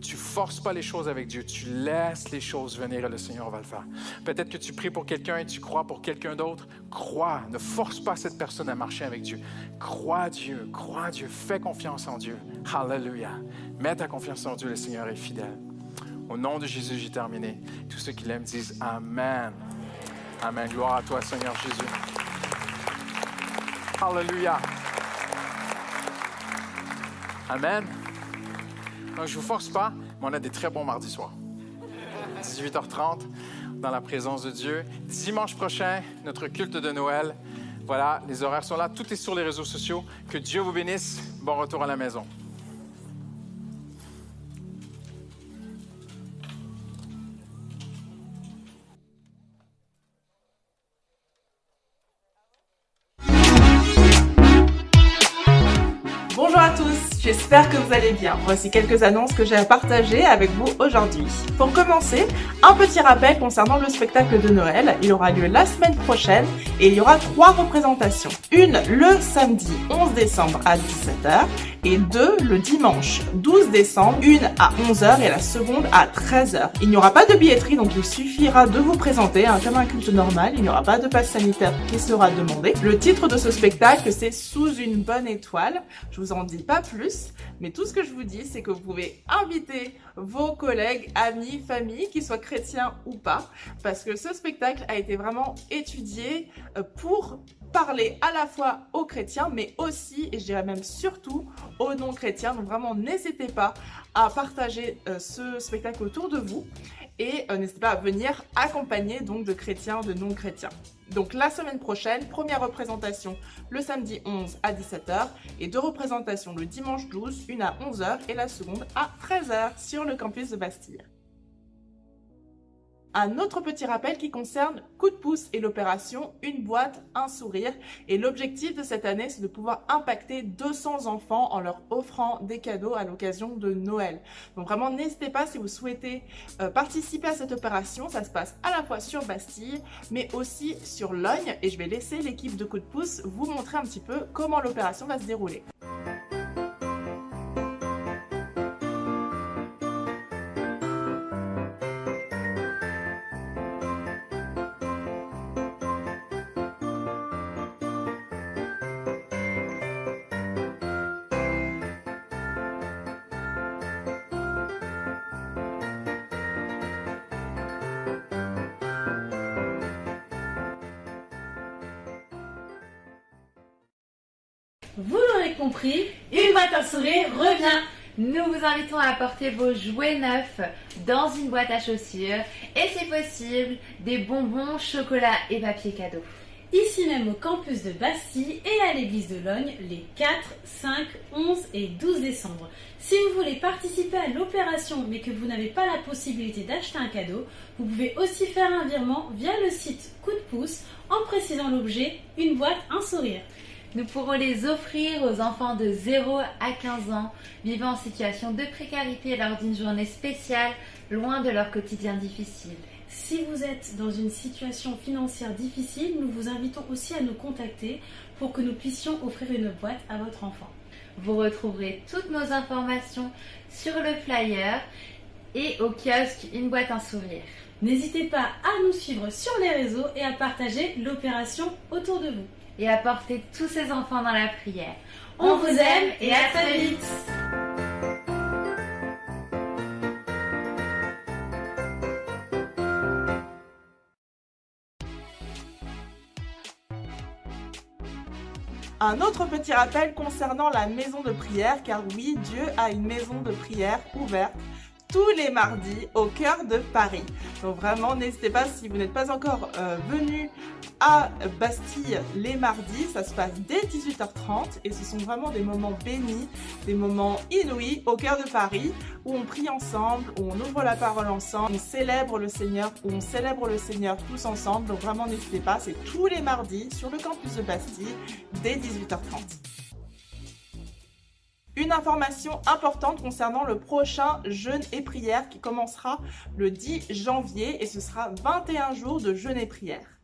Tu forces pas les choses avec Dieu, tu laisses les choses venir et le Seigneur va le faire. Peut-être que tu pries pour quelqu'un et tu crois pour quelqu'un d'autre. Crois, ne force pas cette personne à marcher avec Dieu. Crois Dieu, crois Dieu, fais confiance en Dieu. Hallelujah. Mets ta confiance en Dieu, le Seigneur est fidèle. Au nom de Jésus, j'ai terminé. Tous ceux qui l'aiment disent Amen. Amen. Gloire à toi, Seigneur Jésus. Hallelujah. Amen. Donc, je ne vous force pas, mais on a des très bons mardis soirs. 18h30, dans la présence de Dieu. Dimanche prochain, notre culte de Noël. Voilà, les horaires sont là. Tout est sur les réseaux sociaux. Que Dieu vous bénisse. Bon retour à la maison. J'espère que vous allez bien. Voici quelques annonces que j'ai à partager avec vous aujourd'hui. Pour commencer, un petit rappel concernant le spectacle de Noël. Il aura lieu la semaine prochaine et il y aura trois représentations. Une le samedi 11 décembre à 17h et deux le dimanche 12 décembre, une à 11h et la seconde à 13h. Il n'y aura pas de billetterie donc il suffira de vous présenter hein, comme un culte normal. Il n'y aura pas de passe sanitaire qui sera demandé. Le titre de ce spectacle c'est Sous une bonne étoile. Je vous en dis pas plus, mais tout ce que je vous dis c'est que vous pouvez inviter vos collègues, amis, familles, qu'ils soient chrétiens ou pas, parce que ce spectacle a été vraiment étudié euh, pour parler à la fois aux chrétiens, mais aussi, et je dirais même surtout, aux non-chrétiens. Donc vraiment, n'hésitez pas à partager euh, ce spectacle autour de vous et euh, n'hésitez pas à venir accompagner donc de chrétiens, de non-chrétiens. Donc la semaine prochaine, première représentation le samedi 11 à 17h et deux représentations le dimanche 12, une à 11h et la seconde à 13h sur le campus de Bastille. Un autre petit rappel qui concerne Coup de pouce et l'opération Une boîte, un sourire. Et l'objectif de cette année, c'est de pouvoir impacter 200 enfants en leur offrant des cadeaux à l'occasion de Noël. Donc vraiment, n'hésitez pas si vous souhaitez euh, participer à cette opération. Ça se passe à la fois sur Bastille, mais aussi sur Logne. Et je vais laisser l'équipe de Coup de pouce vous montrer un petit peu comment l'opération va se dérouler. Compris, une boîte à sourire revient. Nous vous invitons à apporter vos jouets neufs dans une boîte à chaussures et c'est possible des bonbons, chocolat et papier cadeau. ici même au campus de Bastille et à l'église de Logne les 4, 5, 11 et 12 décembre. Si vous voulez participer à l'opération mais que vous n'avez pas la possibilité d'acheter un cadeau, vous pouvez aussi faire un virement via le site Coup de pouce en précisant l'objet une boîte, un sourire. Nous pourrons les offrir aux enfants de 0 à 15 ans vivant en situation de précarité lors d'une journée spéciale, loin de leur quotidien difficile. Si vous êtes dans une situation financière difficile, nous vous invitons aussi à nous contacter pour que nous puissions offrir une boîte à votre enfant. Vous retrouverez toutes nos informations sur le flyer et au kiosque Une boîte un sourire. N'hésitez pas à nous suivre sur les réseaux et à partager l'opération autour de vous. Et à porter tous ces enfants dans la prière. On vous aime et à très vite Un autre petit rappel concernant la maison de prière, car oui, Dieu a une maison de prière ouverte tous les mardis au cœur de Paris. Donc vraiment, n'hésitez pas si vous n'êtes pas encore euh, venu à Bastille les mardis, ça se passe dès 18h30 et ce sont vraiment des moments bénis, des moments inouïs au cœur de Paris où on prie ensemble, où on ouvre la parole ensemble, on célèbre le Seigneur, où on célèbre le Seigneur tous ensemble. Donc vraiment, n'hésitez pas, c'est tous les mardis sur le campus de Bastille dès 18h30. Une information importante concernant le prochain jeûne et prière qui commencera le 10 janvier et ce sera 21 jours de jeûne et prière.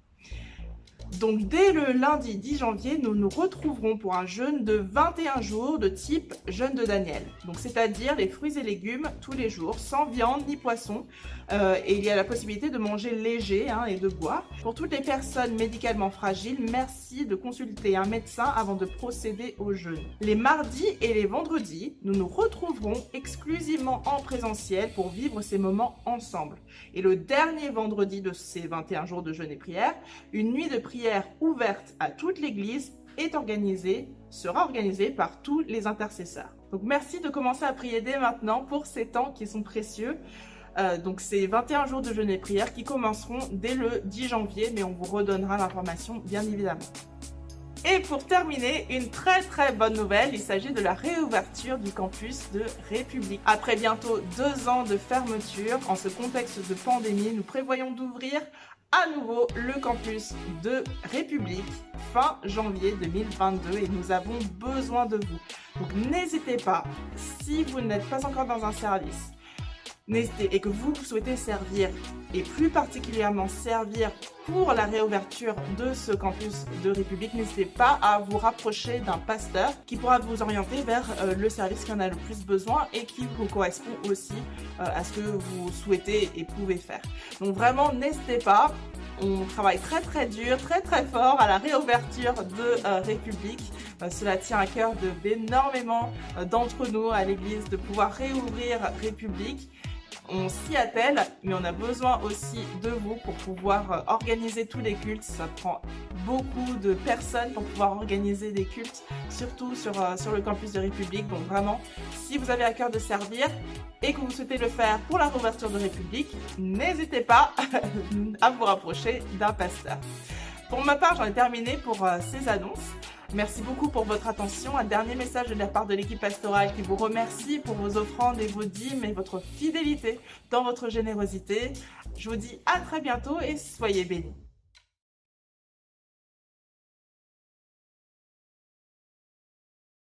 Donc dès le lundi 10 janvier, nous nous retrouverons pour un jeûne de 21 jours de type jeûne de Daniel. Donc c'est-à-dire les fruits et légumes tous les jours, sans viande ni poisson. Euh, et il y a la possibilité de manger léger hein, et de boire. Pour toutes les personnes médicalement fragiles, merci de consulter un médecin avant de procéder au jeûne. Les mardis et les vendredis, nous nous retrouverons exclusivement en présentiel pour vivre ces moments ensemble. Et le dernier vendredi de ces 21 jours de jeûne et prière, une nuit de prière ouverte à toute l'Église est organisée, sera organisée par tous les intercesseurs. Donc merci de commencer à prier dès maintenant pour ces temps qui sont précieux. Euh, donc c'est 21 jours de jeûne et prière qui commenceront dès le 10 janvier, mais on vous redonnera l'information bien évidemment. Et pour terminer, une très très bonne nouvelle, il s'agit de la réouverture du campus de République. Après bientôt deux ans de fermeture, en ce contexte de pandémie, nous prévoyons d'ouvrir à nouveau le campus de République fin janvier 2022 et nous avons besoin de vous. Donc n'hésitez pas, si vous n'êtes pas encore dans un service, et que vous souhaitez servir et plus particulièrement servir pour la réouverture de ce campus de République, n'hésitez pas à vous rapprocher d'un pasteur qui pourra vous orienter vers euh, le service qui en a le plus besoin et qui vous correspond aussi euh, à ce que vous souhaitez et pouvez faire. Donc vraiment, n'hésitez pas. On travaille très très dur, très très fort à la réouverture de euh, République. cela tient à cœur d'énormément d'entre nous à l'Église de pouvoir réouvrir République on s'y attelle, mais on a besoin aussi de vous pour pouvoir euh, organiser tous les cultes. Ça prend beaucoup de personnes pour pouvoir organiser des cultes, surtout sur, euh, sur le campus de République. Donc vraiment, si vous avez à cœur de servir et que vous souhaitez le faire pour la réouverture de République, n'hésitez pas à vous rapprocher d'un pasteur. Pour ma part, j'en ai terminé pour euh, ces annonces. Merci beaucoup pour votre attention. Un dernier message de la part de l'équipe pastorale qui vous remercie pour vos offrandes et vos dîmes et votre fidélité dans votre générosité. Je vous dis à très bientôt et soyez bénis.